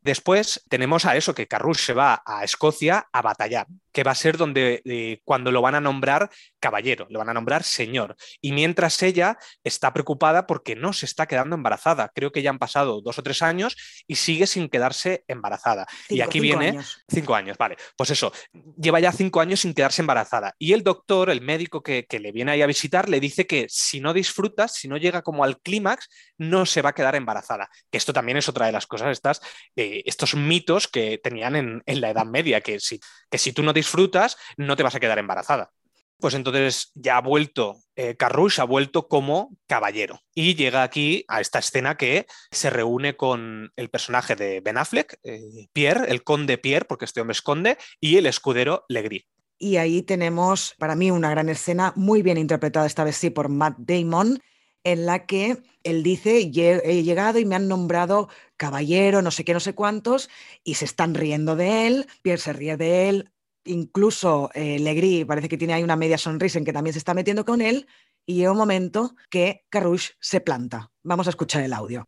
Speaker 3: Después tenemos a eso, que Carrush se va a Escocia a batallar, que va a ser donde eh, cuando lo van a nombrar caballero, lo van a nombrar señor. Y mientras ella está preocupada porque no se está quedando embarazada. Creo que ya han pasado dos o tres años y sigue sin quedarse embarazada. y aquí
Speaker 2: cinco
Speaker 3: viene
Speaker 2: años.
Speaker 3: cinco años, vale. Pues eso, lleva ya cinco años sin quedarse embarazada. Y el doctor, el médico que, que le viene ahí a visitar, le dice que si no disfrutas, si no llega como al clímax, no se va a quedar embarazada. Que esto también es otra de las cosas, estas, eh, estos mitos que tenían en, en la Edad Media, que si, que si tú no disfrutas, no te vas a quedar embarazada. Pues entonces ya ha vuelto, eh, Carrouche ha vuelto como caballero y llega aquí a esta escena que se reúne con el personaje de Ben Affleck, eh, Pierre, el conde Pierre, porque este hombre es conde, y el escudero Legris.
Speaker 2: Y ahí tenemos, para mí, una gran escena, muy bien interpretada esta vez sí por Matt Damon, en la que él dice, "Lle- he llegado y me han nombrado caballero, no sé qué, no sé cuántos, y se están riendo de él, Pierre se ríe de él, incluso eh, Legris parece que tiene ahí una media sonrisa en que también se está metiendo con él, y llega un momento que Carrouche se planta. Vamos a escuchar el audio.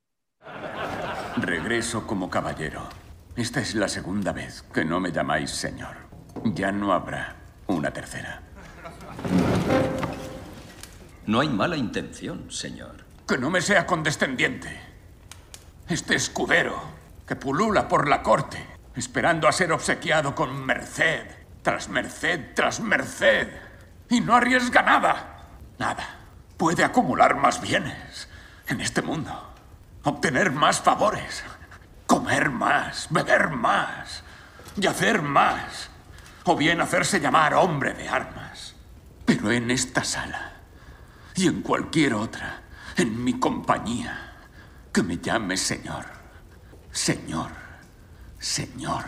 Speaker 4: Regreso como caballero. Esta es la segunda vez que no me llamáis señor. Ya no habrá una tercera.
Speaker 1: No hay mala intención, señor.
Speaker 4: Que no me sea condescendiente. Este escudero que pulula por la corte, esperando a ser obsequiado con merced, tras merced, tras merced, y no arriesga nada. Nada. Puede acumular más bienes en este mundo, obtener más favores, comer más, beber más, y hacer más, o bien hacerse llamar hombre de armas. Pero en esta sala y en cualquier otra, en mi compañía, que me llame Señor, Señor, Señor.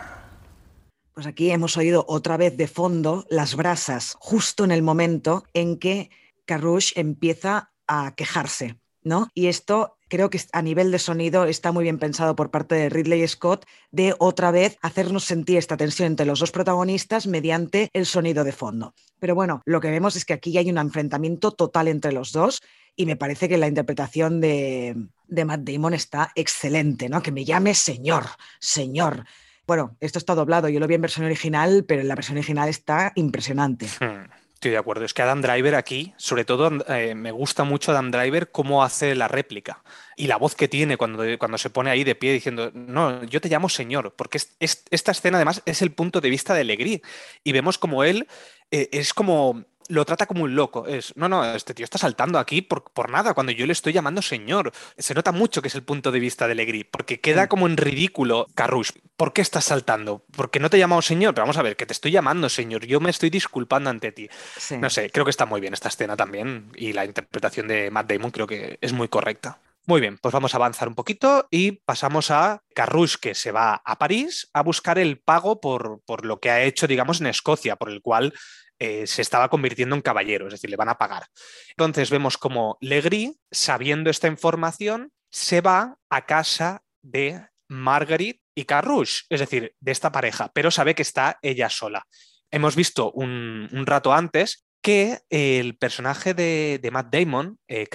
Speaker 2: Pues aquí hemos oído otra vez de fondo las brasas, justo en el momento en que Carrouche empieza a quejarse, ¿no? Y esto creo que a nivel de sonido está muy bien pensado por parte de Ridley Scott de otra vez hacernos sentir esta tensión entre los dos protagonistas mediante el sonido de fondo. Pero bueno, lo que vemos es que aquí hay un enfrentamiento total entre los dos y me parece que la interpretación de, Matt Damon está excelente, ¿no? Que me llame señor, señor. Bueno, esto está doblado, yo lo vi en versión original, pero en la versión original está impresionante.
Speaker 3: Hmm. Estoy de acuerdo. Es que Adam Driver aquí, sobre todo, eh, me gusta mucho Adam Driver cómo hace la réplica y la voz que tiene cuando, cuando se pone ahí de pie diciendo, no, yo te llamo señor, porque esta escena además es el punto de vista de Legri y vemos como él eh, es como lo trata como un loco. Es, no, no, este tío está saltando aquí por, por, nada, cuando yo le estoy llamando señor. Se nota mucho que es el punto de vista de Legri, porque queda como en ridículo Carrush. ¿Por qué estás saltando? Porque no te he llamado señor, pero vamos a ver, que te estoy llamando señor, yo me estoy disculpando ante ti. Sí. No sé, creo que está muy bien esta escena también y la interpretación de Matt Damon creo que es muy correcta. Muy bien, pues vamos a avanzar un poquito y pasamos a Carrush, que se va a París a buscar el pago por, por lo que ha hecho, digamos, en Escocia, por el cual eh, se estaba convirtiendo en caballero, es decir, le van a pagar. Entonces vemos como Legris, sabiendo esta información, se va a casa de Marguerite y Carrush, es decir, de esta pareja, pero sabe que está ella sola. Hemos visto un, rato antes que el personaje de, Matt Damon, eh,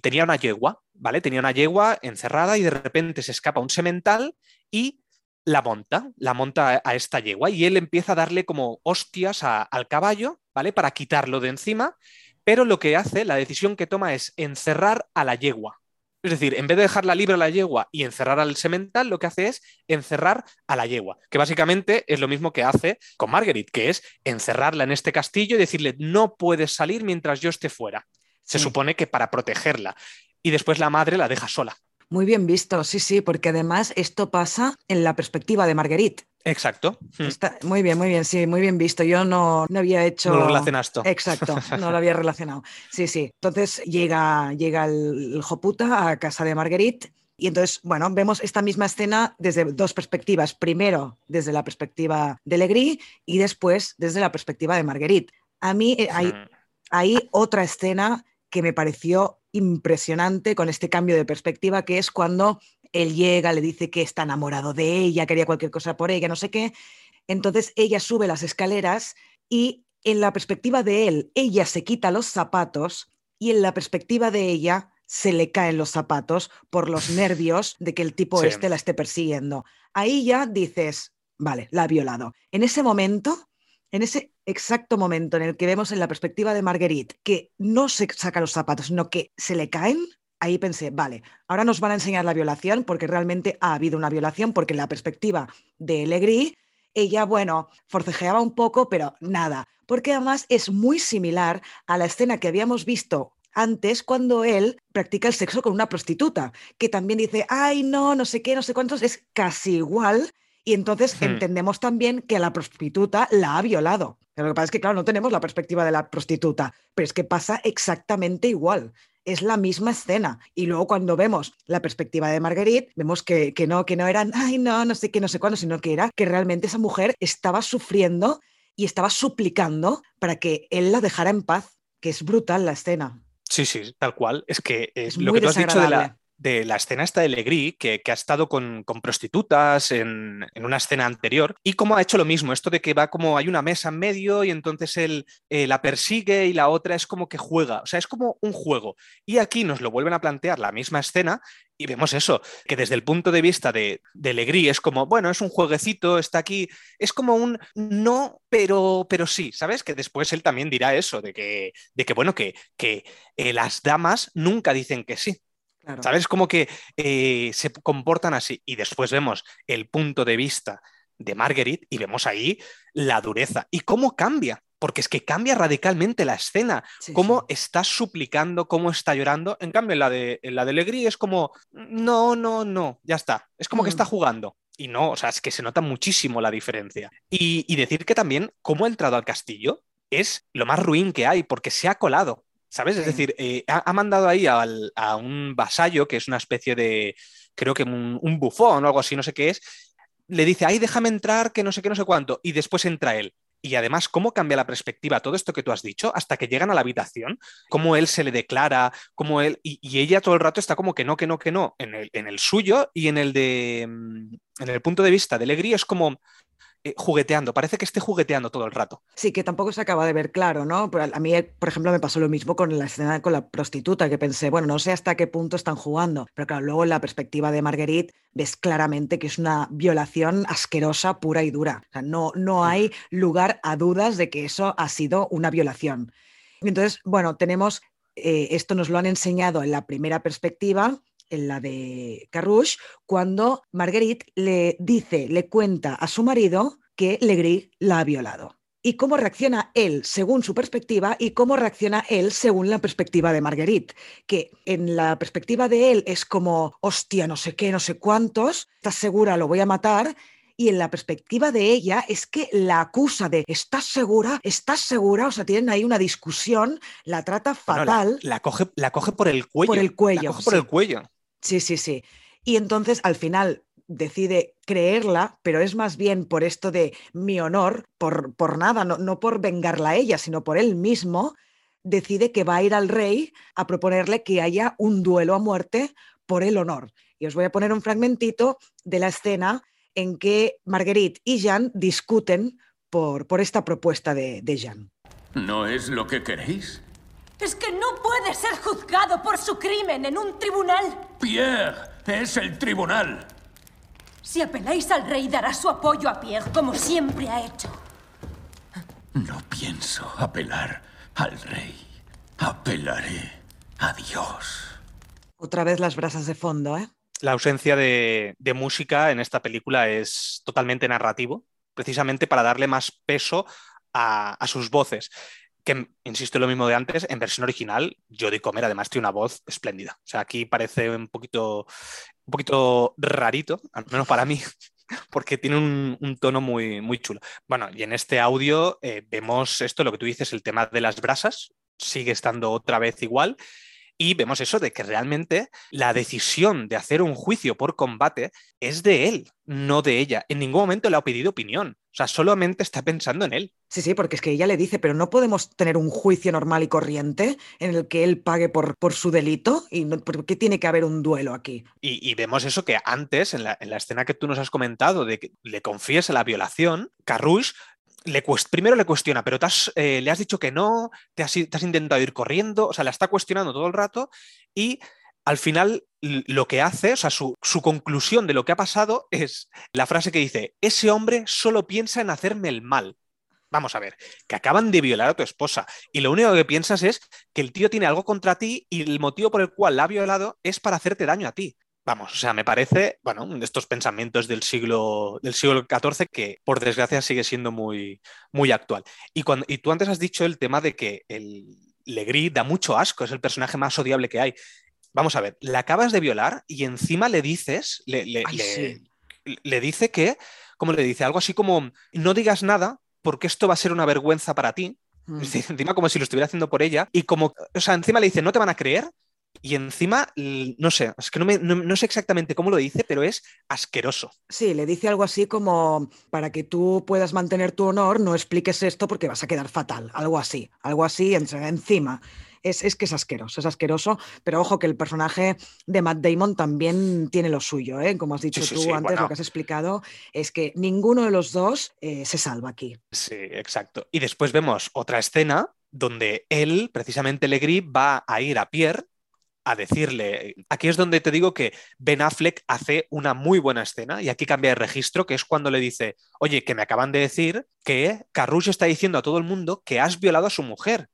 Speaker 3: tenía una yegua, ¿vale? Tenía una yegua encerrada y de repente se escapa un semental y la monta, la monta a esta yegua y él empieza a darle como hostias a, al caballo, ¿vale? Para quitarlo de encima, pero lo que hace, la decisión que toma es encerrar a la yegua. Es decir, en vez de dejarla libre a la yegua y encerrar al semental, lo que hace es encerrar a la yegua, que básicamente es lo mismo que hace con Marguerite, que es encerrarla en este castillo y decirle, no puedes salir mientras yo esté fuera. Se supone que para protegerla. Y después la madre la deja sola.
Speaker 2: Muy bien visto, sí, sí, porque además esto pasa en la perspectiva de Marguerite.
Speaker 3: Exacto.
Speaker 2: Está muy bien, muy bien, sí, muy bien visto. Yo no, no había hecho.
Speaker 3: No lo relacionaste.
Speaker 2: Exacto, no lo había relacionado. Sí, sí. Entonces llega, llega el, el Joputa a casa de Marguerite. Y entonces, bueno, vemos esta misma escena desde dos perspectivas. Primero, desde la perspectiva de Legris y después desde la perspectiva de Marguerite. A mí eh, hay, hay otra escena que me pareció impresionante con este cambio de perspectiva, que es cuando él llega, le dice que está enamorado de ella, quería cualquier cosa por ella, no sé qué. Entonces ella sube las escaleras y en la perspectiva de él, ella se quita los zapatos y en la perspectiva de ella se le caen los zapatos por los nervios de que el tipo sí. este la esté persiguiendo. Ahí ya dices, vale, la ha violado. En ese momento, en ese exacto momento en el que vemos en la perspectiva de Marguerite que no se saca los zapatos, sino que se le caen, ahí pensé, vale, ahora nos van a enseñar la violación porque realmente ha habido una violación, porque en la perspectiva de Legris, ella, bueno, forcejeaba un poco, pero nada, porque además es muy similar a la escena que habíamos visto antes cuando él practica el sexo con una prostituta, que también dice, ay, no, no sé qué, no sé cuántos, es casi igual. Y entonces hmm. entendemos también que a la prostituta la ha violado. Pero lo que pasa es que, claro, no tenemos la perspectiva de la prostituta, pero es que pasa exactamente igual es la misma escena. Y luego cuando vemos la perspectiva de Marguerite, vemos que, que, no, que no eran, ay, no, no sé qué, no sé cuándo, sino que era que realmente esa mujer estaba sufriendo y estaba suplicando para que él la dejara en paz, que es brutal la escena.
Speaker 3: Sí, sí, tal cual. Es que es lo que tú has dicho de la, de la escena esta de Legris, que, ha estado con, prostitutas en, una escena anterior, y cómo ha hecho lo mismo, esto de que va como hay una mesa en medio y entonces él eh, la persigue y la otra es como que juega, o sea, es como un juego. Y aquí nos lo vuelven a plantear la misma escena y vemos eso, que desde el punto de vista de, de Legris es como, bueno, es un jueguecito, está aquí, es como un no, pero, pero sí, ¿sabes? Que después él también dirá eso, de que, de que bueno, que, que eh, las damas nunca dicen que sí. ¿Sabes? Como que eh, se comportan así. Y después vemos el punto de vista de Marguerite y vemos ahí la dureza. ¿Y cómo cambia? Porque es que cambia radicalmente la escena. cómo está suplicando, cómo está llorando. En cambio, en la de, la de Legri es como, no, no, no, ya está. Es como que está mm. jugando. Y no, o sea, es que se nota muchísimo la diferencia. Y, y decir que también cómo ha entrado al castillo es lo más ruin que hay, porque se ha colado. ¿Sabes? Es decir, eh, ha, mandado ahí a un vasallo, que es una especie de, creo que un, bufón o algo así, no sé qué es, le dice, ay, déjame entrar, que no sé qué, no sé cuánto, y después entra él. Y además, cómo cambia la perspectiva todo esto que tú has dicho hasta que llegan a la habitación, cómo él se le declara, cómo él. Y, ella todo el rato está como que no, que no, que no, en el, en el suyo y en el de. Mm, en el punto de vista de Legri es como. Eh, jugueteando, parece que esté jugueteando todo el rato.
Speaker 2: Sí, que tampoco se acaba de ver claro, ¿no? A mí, por ejemplo, me pasó lo mismo con la escena con la prostituta, que pensé, bueno, no sé hasta qué punto están jugando, pero claro, luego en la perspectiva de Marguerite ves claramente que es una violación asquerosa, pura y dura. O sea, no, no hay lugar a dudas de que eso ha sido una violación. Entonces, bueno, tenemos, eh, esto nos lo han enseñado en la primera perspectiva, en la de Carrouche, cuando Marguerite le dice, le cuenta a su marido que Legris la ha violado. Y cómo reacciona él según su perspectiva y cómo reacciona él según la perspectiva de Marguerite. Que en la perspectiva de él es como, hostia, no sé qué, no sé cuántos, estás segura, lo voy a matar y en la perspectiva de ella es que la acusa de ¿estás segura? ¿estás segura? O sea, tienen ahí una discusión, la trata fatal.
Speaker 3: la, coge, la coge por el cuello.
Speaker 2: Por el cuello.
Speaker 3: La coge por el cuello.
Speaker 2: Sí, sí, sí. Y entonces al final decide creerla, pero es más bien por esto de mi honor, por, por nada, no, no por vengarla a ella, sino por él mismo, decide que va a ir al rey a proponerle que haya un duelo a muerte por el honor. Y os voy a poner un fragmentito de la escena en que Marguerite y Jean discuten por, por esta propuesta de, de Jean.
Speaker 4: ¿No es lo que queréis?
Speaker 5: Es que no puede ser juzgado por su crimen en un tribunal.
Speaker 4: Pierre, es el tribunal.
Speaker 5: Si apeláis al rey, dará su apoyo a Pierre, como siempre ha hecho.
Speaker 4: No pienso apelar al rey. Apelaré a Dios.
Speaker 2: Otra vez las brasas de fondo, ¿eh?
Speaker 3: La ausencia de, música en esta película es totalmente narrativo, precisamente para darle más peso a, a sus voces que, insisto, lo mismo de antes, en versión original, Jodie Comer además tiene una voz espléndida. O sea, aquí parece un poquito, un poquito rarito, al menos para mí, porque tiene un, tono muy, muy chulo. Bueno, y en este audio eh, vemos esto, lo que tú dices, el tema de las brasas, sigue estando otra vez igual. Y vemos eso de que realmente la decisión de hacer un juicio por combate es de él, no de ella. En ningún momento le ha pedido opinión. O sea, solamente está pensando en él.
Speaker 2: Sí, sí, porque es que ella le dice, pero no podemos tener un juicio normal y corriente en el que él pague por, por su delito. ¿Y por qué tiene que haber un duelo aquí?
Speaker 3: Y, vemos eso que antes, en la, escena que tú nos has comentado, de que le confiese la violación, Carrouche le primero le cuestiona, pero eh, le has dicho que no, te has, te has, intentado ir corriendo, o sea, la está cuestionando todo el rato y al final lo que hace, o sea, su, su, conclusión de lo que ha pasado es la frase que dice, ese hombre solo piensa en hacerme el mal. Vamos a ver, que acaban de violar a tu esposa y lo único que piensas es que el tío tiene algo contra ti y el motivo por el cual la ha violado es para hacerte daño a ti. Vamos, o sea, me parece, bueno, de estos pensamientos del siglo, del siglo XIV que, por desgracia, sigue siendo muy, muy actual. Y, cuando, y tú antes has dicho el tema de que el Legris da mucho asco, es el personaje más odiable que hay. Vamos a ver, le acabas de violar y encima le dices, le, le, dice que, como le dice, algo así como, no digas nada porque esto va a ser una vergüenza para ti. Mm. Encima como si lo estuviera haciendo por ella y como, o sea, encima le dice, no te van a creer y encima, no sé, es que no, sé exactamente cómo lo dice, pero es asqueroso.
Speaker 2: Sí, le dice algo así como, para que tú puedas mantener tu honor, no expliques esto porque vas a quedar fatal, algo así, algo así encima. Es, es, que es asqueroso, es asqueroso, pero ojo que el personaje de Matt Damon también tiene lo suyo, ¿eh? como has dicho
Speaker 3: Sí, sí,
Speaker 2: tú
Speaker 3: sí,
Speaker 2: antes,
Speaker 3: bueno.
Speaker 2: lo que has explicado, es que ninguno de los dos eh, se salva aquí.
Speaker 3: Sí, exacto. Y después vemos otra escena donde él, precisamente Legris, va a ir a Pierre a decirle, aquí es donde te digo que Ben Affleck hace una muy buena escena y aquí cambia de registro, que es cuando le dice, oye, que me acaban de decir que Carrouche está diciendo a todo el mundo que has violado a su mujer.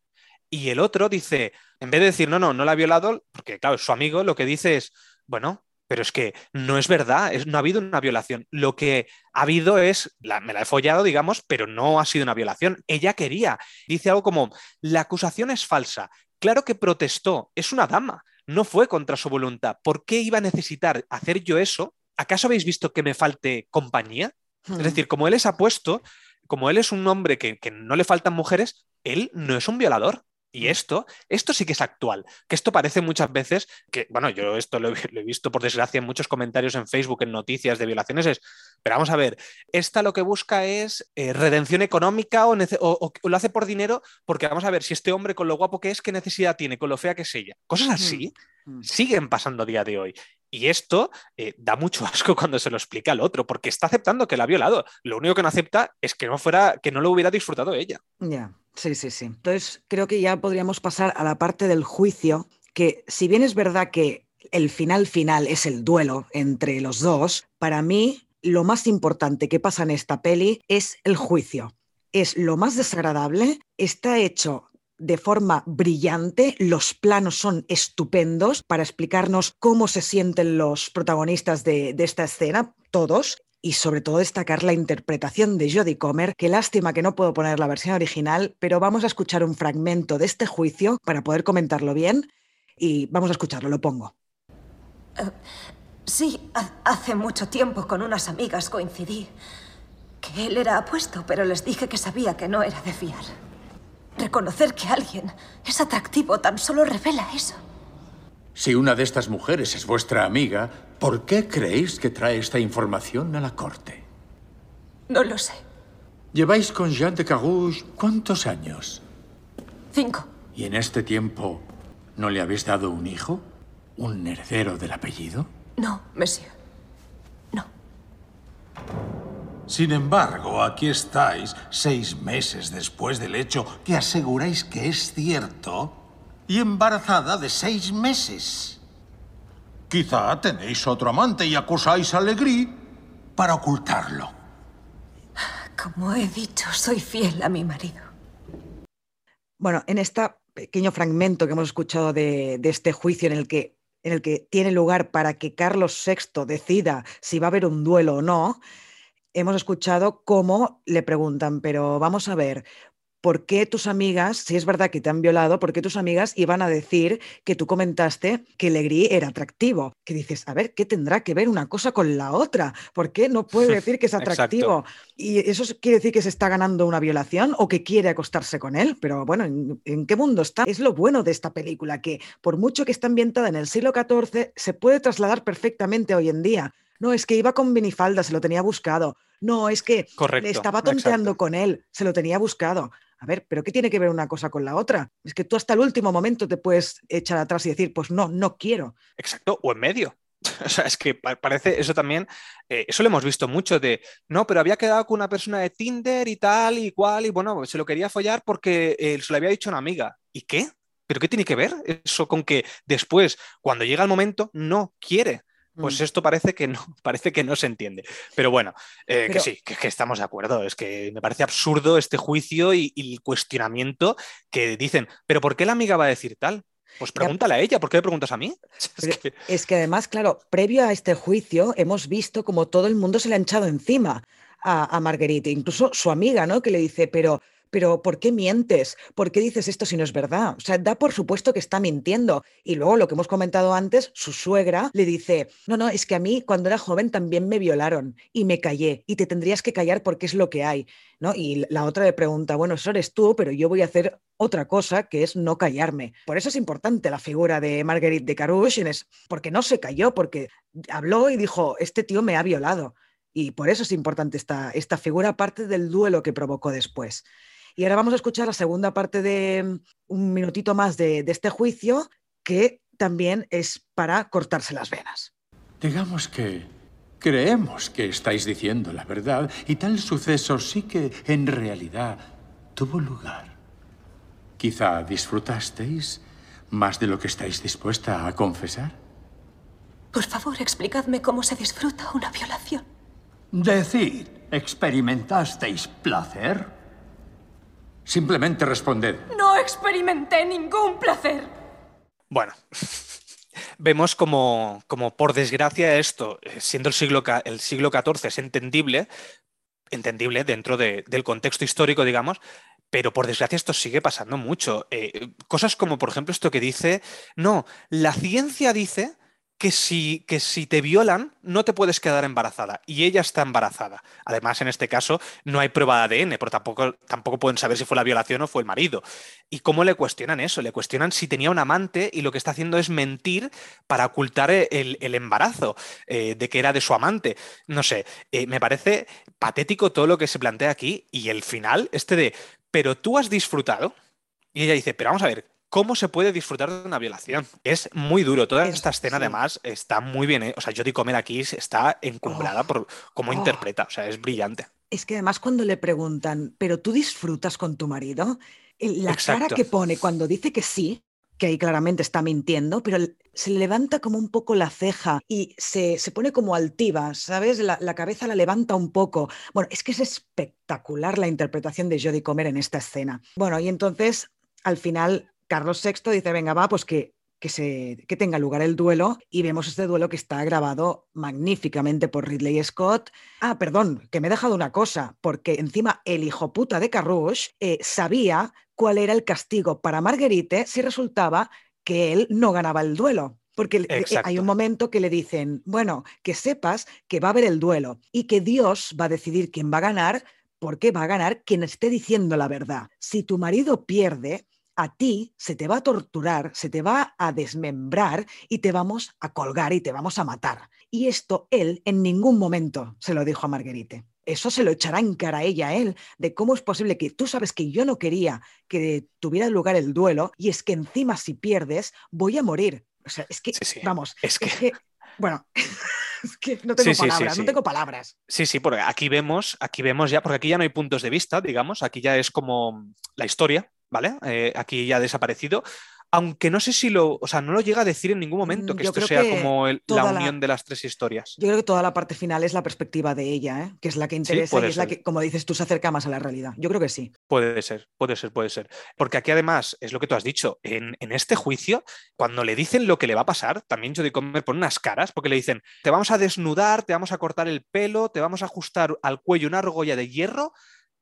Speaker 3: Y el otro dice, en vez de decir, no, no, no la ha violado, porque claro, su amigo lo que dice es, bueno, pero es que no es verdad, no ha habido una violación. Lo que ha habido es, me la he follado, digamos, pero no ha sido una violación. Ella quería. Dice algo como, la acusación es falsa. Claro que protestó, es una dama, no fue contra su voluntad. ¿Por qué iba a necesitar hacer yo eso? ¿Acaso habéis visto que me falte compañía?
Speaker 2: Hmm.
Speaker 3: Es decir, como él es apuesto, como él es un hombre que, que no le faltan mujeres, él no es un violador. Y esto, esto sí que es actual, que esto parece muchas veces que, bueno, yo esto lo, he- lo he visto por desgracia en muchos comentarios en Facebook, en noticias de violaciones, es, pero vamos a ver, esta lo que busca es eh, redención económica o, o- o- o lo hace por dinero, porque vamos a ver, si este hombre con lo guapo que es, ¿qué necesidad tiene? Con lo fea que es ella. Cosas así
Speaker 2: Mm.
Speaker 3: siguen pasando a día de hoy. Y esto eh, da mucho asco cuando se lo explica al otro, porque está aceptando que la ha violado. Lo único que no acepta es que no fuera, que no lo hubiera disfrutado ella.
Speaker 2: Ya, sí, sí, sí. Entonces creo que ya podríamos pasar a la parte del juicio, que si bien es verdad que el final final es el duelo entre los dos, para mí lo más importante que pasa en esta peli es el juicio. Es lo más desagradable, está hecho de forma brillante, los planos son estupendos para explicarnos cómo se sienten los protagonistas de, esta escena, todos, y sobre todo destacar la interpretación de Jodie Comer. Qué lástima que no puedo poner la versión original, pero vamos a escuchar un fragmento de este juicio para poder comentarlo bien y vamos a escucharlo, lo pongo.
Speaker 5: Sí, ha- hace mucho tiempo con unas amigas coincidí. Que él era apuesto, pero les dije que sabía que no era de fiar. Reconocer que alguien es atractivo tan solo revela eso.
Speaker 4: Si una de estas mujeres es vuestra amiga, ¿por qué creéis que trae esta información a la corte?
Speaker 5: No lo sé.
Speaker 4: Lleváis con Jean de Carouge cuántos años?
Speaker 5: Cinco.
Speaker 4: ¿Y en este tiempo no le habéis dado un hijo? ¿Un heredero del apellido?
Speaker 5: No, monsieur. No.
Speaker 6: Sin embargo, aquí estáis, seis meses después del hecho que aseguráis que es cierto, y embarazada de seis meses. Quizá tenéis otro amante y acusáis a Legris para ocultarlo.
Speaker 5: Como he dicho, soy fiel a mi marido.
Speaker 2: Bueno, en este pequeño fragmento que hemos escuchado de, este juicio en el que en el que tiene lugar para que Carlos VI decida si va a haber un duelo o no, hemos escuchado cómo le preguntan, pero vamos a ver, ¿por qué tus amigas, si es verdad que te han violado, por qué tus amigas iban a decir que tú comentaste que Legris era atractivo? Que dices, a ver, ¿qué tendrá que ver una cosa con la otra? ¿Por qué no puede decir que es atractivo? ¿Y eso quiere decir que se está ganando una violación o que quiere acostarse con él? Pero bueno, ¿en, en qué mundo está? Es lo bueno de esta película, que por mucho que está ambientada en el siglo XIV, se puede trasladar perfectamente hoy en día. No, es que iba con minifalda, se lo tenía buscado. No, es que
Speaker 3: Correcto.
Speaker 2: le estaba tonteando
Speaker 3: exacto.
Speaker 2: con él, se lo tenía buscado. A ver, pero ¿qué tiene que ver una cosa con la otra? Es que tú hasta el último momento te puedes echar atrás y decir, pues no, no quiero.
Speaker 3: Exacto, o en medio. O sea, es que pa- parece eso también, eh, eso lo hemos visto mucho de, no, pero había quedado con una persona de Tinder y tal y cual, y bueno, se lo quería follar porque eh, se lo había dicho una amiga. ¿Y qué? ¿Pero qué tiene que ver eso con que después, cuando llega el momento, no quiere? Pues
Speaker 2: Mm.
Speaker 3: esto parece que no, parece que no se entiende. Pero bueno, eh, que sí, que, que estamos de acuerdo. Es que me parece absurdo este juicio y, y el cuestionamiento que dicen, ¿pero por qué la amiga va a decir tal? Pues pregúntale a ella, ¿por qué me preguntas a mí? Es
Speaker 2: Pero
Speaker 3: que-
Speaker 2: es que además, claro, previo a este juicio hemos visto como todo el mundo se le ha echado encima a, a Marguerite, incluso su amiga, ¿no? Que le dice, pero, pero ¿por qué mientes? ¿Por qué dices esto si no es verdad? O sea, da por supuesto que está mintiendo. Y luego lo que hemos comentado antes, su suegra le dice, no, no, es que a mí cuando era joven también me violaron y me callé y te tendrías que callar porque es lo que hay, ¿no? Y la otra le pregunta, bueno, eso eres tú, pero yo voy a hacer otra cosa que es no callarme. Por eso es importante la figura de Marguerite de Carouche, porque no se calló, porque habló y dijo, este tío me ha violado. Y por eso es importante esta, esta figura, aparte del duelo que provocó después. Y ahora vamos a escuchar la segunda parte de mm, un minutito más de, de este juicio, que también es para cortarse las venas.
Speaker 4: Digamos que creemos que estáis diciendo la verdad y tal suceso sí que en realidad tuvo lugar. Quizá disfrutasteis más de lo que estáis dispuesta a confesar.
Speaker 5: Por favor, explicadme cómo se disfruta una violación.
Speaker 7: Decid, ¿experimentasteis placer?
Speaker 4: Simplemente responded.
Speaker 5: No experimenté ningún placer.
Speaker 3: Bueno, vemos como, como, por desgracia esto, eh, siendo el siglo, el siglo XIV, es entendible, entendible dentro de, del contexto histórico, digamos, pero por desgracia esto sigue pasando mucho. Eh, cosas como, por ejemplo, esto que dice, no, la ciencia dice que si, que si te violan no te puedes quedar embarazada y ella está embarazada. Además, en este caso no hay prueba de ADN, pero tampoco, tampoco pueden saber si fue la violación o fue el marido. ¿Y cómo le cuestionan eso? Le cuestionan si tenía un amante y lo que está haciendo es mentir para ocultar el, embarazo eh, de que era de su amante. No sé, eh, me parece patético todo lo que se plantea aquí y el final, este de, pero tú has disfrutado. Y ella dice, pero vamos a ver, cómo se puede disfrutar de una violación. Es muy duro. Toda esta escena, además, está muy bien. ¿eh? O sea, Jodie Comer aquí está encumbrada oh. por cómo oh. interpreta. O sea, es brillante.
Speaker 2: Es que además, cuando le preguntan, ¿pero tú disfrutas con tu marido? La cara que pone cuando dice que sí, que ahí claramente está mintiendo, pero se le levanta como un poco la ceja y se, pone como altiva, ¿sabes? La, la, cabeza la levanta un poco. Bueno, es que es espectacular la interpretación de Jodie Comer en esta escena. Bueno, y entonces al final Carlos VI dice, venga, va, pues que, que, se, que tenga lugar el duelo y vemos este duelo que está grabado magníficamente por Ridley Scott. Ah, perdón, que me he dejado una cosa, porque encima el hijo puta de Carrouche eh, sabía cuál era el castigo para Marguerite si resultaba que él no ganaba el duelo. Porque eh, hay un momento que le dicen, bueno, que sepas que va a haber el duelo y que Dios va a decidir quién va a ganar porque va a ganar quien esté diciendo la verdad. Si tu marido pierde, a ti se te va a torturar, se te va a desmembrar y te vamos a colgar y te vamos a matar. Y esto él en ningún momento se lo dijo a Marguerite. Eso se lo echará en cara a ella, a él, de cómo es posible que tú sabes que yo no quería que tuviera lugar el duelo y es que encima si pierdes voy a morir. O sea, es que, vamos, es que... bueno, es que no tengo palabras, no tengo palabras.
Speaker 3: Sí, sí, porque aquí vemos, aquí vemos ya, porque aquí ya no hay puntos de vista, digamos, aquí ya es como la historia, ¿vale? Eh, aquí ya ha desaparecido. Aunque no sé si lo, o sea, no lo llega a decir en ningún momento mm, que esto sea como la unión de las tres historias.
Speaker 2: Yo creo que toda la parte final es la perspectiva de ella, ¿eh? que es la que interesa y es la que, como dices tú, se acerca más a la realidad. Yo creo que sí.
Speaker 3: Puede ser, puede ser, puede ser. Porque aquí además, es lo que tú has dicho, en, este juicio, cuando le dicen lo que le va a pasar, también Jodie Comer pone unas caras, porque le dicen, te vamos a desnudar, te vamos a cortar el pelo, te vamos a ajustar al cuello una argolla de hierro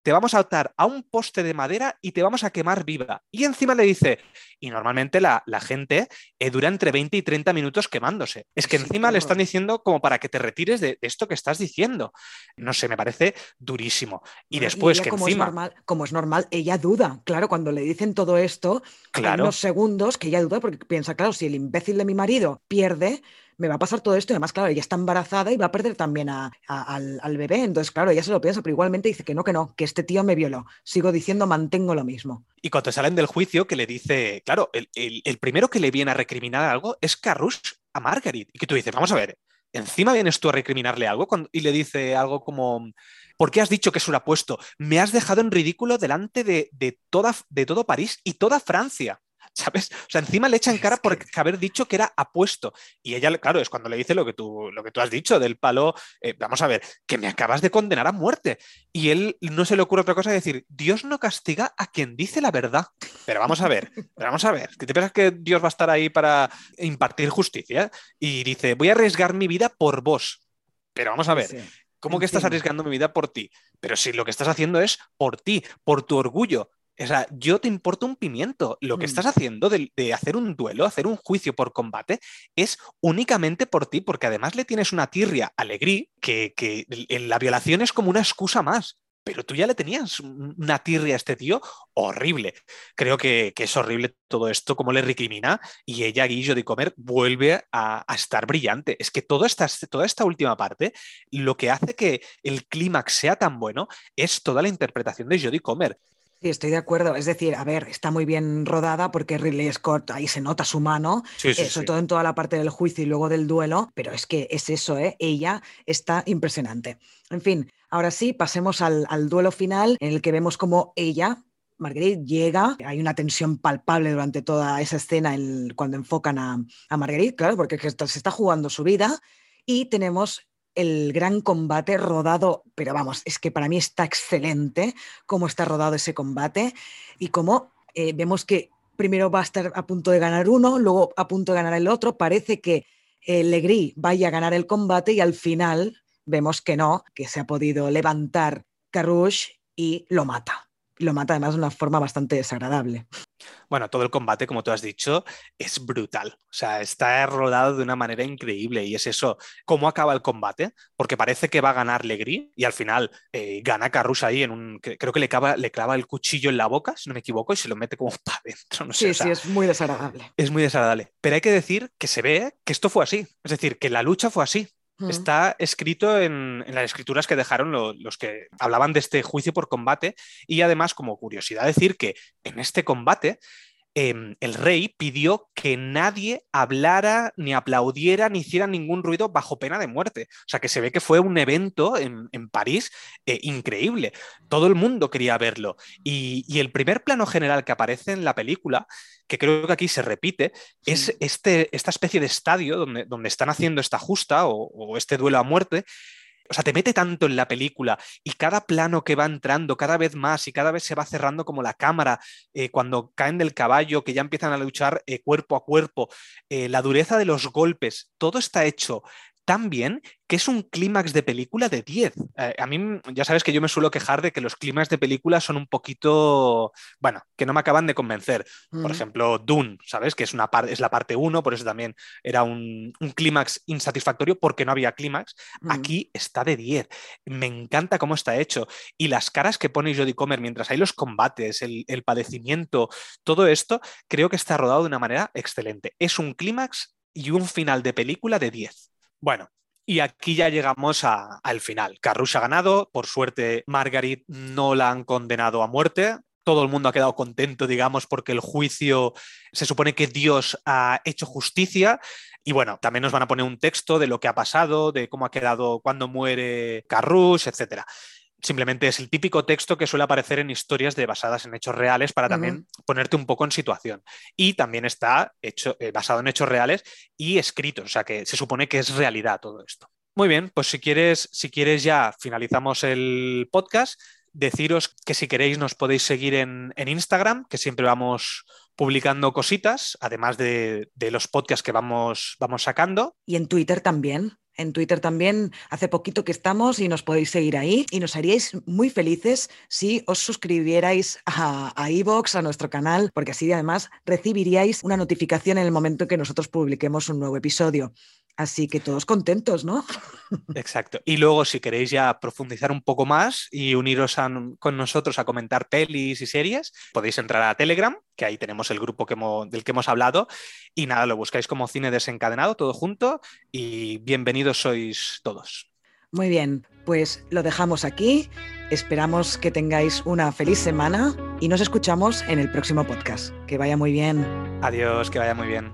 Speaker 3: te vamos a atar a un poste de madera y te vamos a quemar viva. Y encima le dice, y normalmente la, gente eh, dura entre 20 y 30 minutos quemándose. Es que encima le están diciendo como para que te retires de, esto que estás diciendo. No sé, me parece durísimo. Y después que
Speaker 2: como
Speaker 3: encima...
Speaker 2: Es normal, como es normal, ella duda. Claro, cuando le dicen todo esto, claro. hay unos segundos que ella duda porque piensa, claro, si el imbécil de mi marido pierde, me va a pasar todo esto y además, claro, ella está embarazada y va a perder también al, bebé. Entonces, claro, ella se lo piensa, pero igualmente dice que no, que no, que este tío me violó. Sigo diciendo, mantengo lo mismo.
Speaker 3: Y cuando salen del juicio, que le dice, claro, el, primero que le viene a recriminar algo es Carrush a Margaret. Y que tú dices, vamos a ver, encima vienes tú a recriminarle algo y le dice algo como, ¿por qué has dicho que es un apuesto? Me has dejado en ridículo delante de, de, toda, de todo París y toda Francia. ¿Sabes? O sea, encima le echan cara por haber dicho que era apuesto. Y ella, claro, es cuando le dice lo que tú, lo que tú has dicho del palo, eh, vamos a ver, que me acabas de condenar a muerte. Y él no se le ocurre otra cosa que decir, Dios no castiga a quien dice la verdad. Pero vamos a ver, pero vamos a ver, ¿qué te piensas que Dios va a estar ahí para impartir justicia? Y dice, voy a arriesgar mi vida por vos. Pero vamos a ver, ¿Cómo que estás arriesgando mi vida por ti? Pero si lo que estás haciendo es por ti, por tu orgullo, o sea, yo te importo un pimiento. Lo que mm. estás haciendo de, hacer un duelo, hacer un juicio por combate, es únicamente por ti, porque además le tienes una tirria alegrí que, que la violación es como una excusa más. Pero tú ya le tenías una tirria a este tío horrible. Creo que, es horrible todo esto, como le recrimina, y ella, Guillo de Comer, vuelve a, estar brillante. Es que toda esta, toda esta última parte, lo que hace que el clímax sea tan bueno es toda la interpretación de Jodie Comer
Speaker 2: Sí, estoy de acuerdo. Es decir, a ver, está muy bien rodada porque Ridley Scott ahí se nota su mano,
Speaker 3: Sí, sí,
Speaker 2: eh, sobre
Speaker 3: sí.
Speaker 2: todo en toda la parte del juicio y luego del duelo, pero es que es eso, ¿eh? Ella está impresionante. En fin, ahora sí, pasemos al, al duelo final en el que vemos como ella, Marguerite, llega. Hay una tensión palpable durante toda esa escena el- cuando enfocan a, a Marguerite, claro, porque se está jugando su vida. Y tenemos el gran combate rodado, pero vamos, es que para mí está excelente cómo está rodado ese combate y cómo eh, vemos que primero va a estar a punto de ganar uno, luego a punto de ganar el otro. Parece que eh, Legris vaya a ganar el combate y al final vemos que no, que se ha podido levantar Carrouche y lo mata. Y lo mata además de una forma bastante desagradable.
Speaker 3: Bueno, todo el combate, como tú has dicho, es brutal. O sea, está rodado de una manera increíble y es eso. ¿Cómo acaba el combate? Porque parece que va a ganar Legris y al final eh, gana Carrus ahí en un. Creo que le clava, le clava el cuchillo en la boca, si no me equivoco, y se lo mete como para adentro. No sé,
Speaker 2: Sí,
Speaker 3: o sea,
Speaker 2: sí, es muy desagradable.
Speaker 3: es muy desagradable. Pero hay que decir que se ve que esto fue así. Es decir, que la lucha fue así. Está escrito en, las escrituras que dejaron lo- los que hablaban de este juicio por combate. Y además, como curiosidad, decir que en este combate em, el rey pidió que nadie hablara, ni aplaudiera, ni hiciera ningún ruido bajo pena de muerte. O sea que se ve que fue un evento en, en París eh, increíble. Todo el mundo quería verlo. Y, y el primer plano general que aparece en la película, que creo que aquí se repite, es este, esta especie de estadio donde, donde están haciendo esta justa o, o este duelo a muerte. O sea, te mete tanto en la película y cada plano que va entrando cada vez más y cada vez se va cerrando como la cámara eh, cuando caen del caballo, que ya empiezan a luchar eh, cuerpo a cuerpo, eh, la dureza de los golpes, todo está hecho tan bien que es un clímax de película de 10. Eh, a mí ya sabes que yo me suelo quejar de que los clímax de película son un poquito, bueno, que no me acaban de convencer. Por
Speaker 2: Mm.
Speaker 3: ejemplo, Dune, ¿sabes? Que es, una es la parte 1, por eso también era un, un clímax insatisfactorio porque no había clímax.
Speaker 2: Mm.
Speaker 3: Aquí está de 10. Me encanta cómo está hecho. Y las caras que pone Jodie Comer mientras hay los combates, el, el padecimiento, todo esto, creo que está rodado de una manera excelente. Es un clímax y un final de película de 10. Bueno. Y aquí ya llegamos al final. Carrush ha ganado, por suerte Margaret no la han condenado a muerte, todo el mundo ha quedado contento, digamos, porque el juicio se supone que Dios ha hecho justicia. Y bueno, también nos van a poner un texto de lo que ha pasado, de cómo ha quedado cuando muere Carrush, etcétera. Simplemente es el típico texto que suele aparecer en historias de basadas en hechos reales para también ponerte un poco en situación. Y también está hecho, eh, basado en hechos reales y escritos, o sea que se supone que es realidad todo esto. Muy bien, pues si quieres, si quieres ya finalizamos el podcast. Deciros que si queréis nos podéis seguir en, en Instagram, que siempre vamos publicando cositas, además de, de los podcasts que vamos, vamos sacando.
Speaker 2: Y en Twitter también. En Twitter también hace poquito que estamos y nos podéis seguir ahí y nos haríais muy felices si os suscribierais a, a iVoox, a nuestro canal, porque así además recibiríais una notificación en el momento que nosotros publiquemos un nuevo episodio. Así que todos contentos, ¿no?
Speaker 3: Exacto. Y luego, si queréis ya profundizar un poco más y uniros a- con nosotros a comentar pelis y series, podéis entrar a Telegram, que ahí tenemos el grupo que hemos- del que hemos hablado. Y nada, lo buscáis como cine desencadenado, todo junto. Y bienvenidos sois todos.
Speaker 2: Muy bien, pues lo dejamos aquí. Esperamos que tengáis una feliz semana y nos escuchamos en el próximo podcast. Que vaya muy bien.
Speaker 3: Adiós, que vaya muy bien.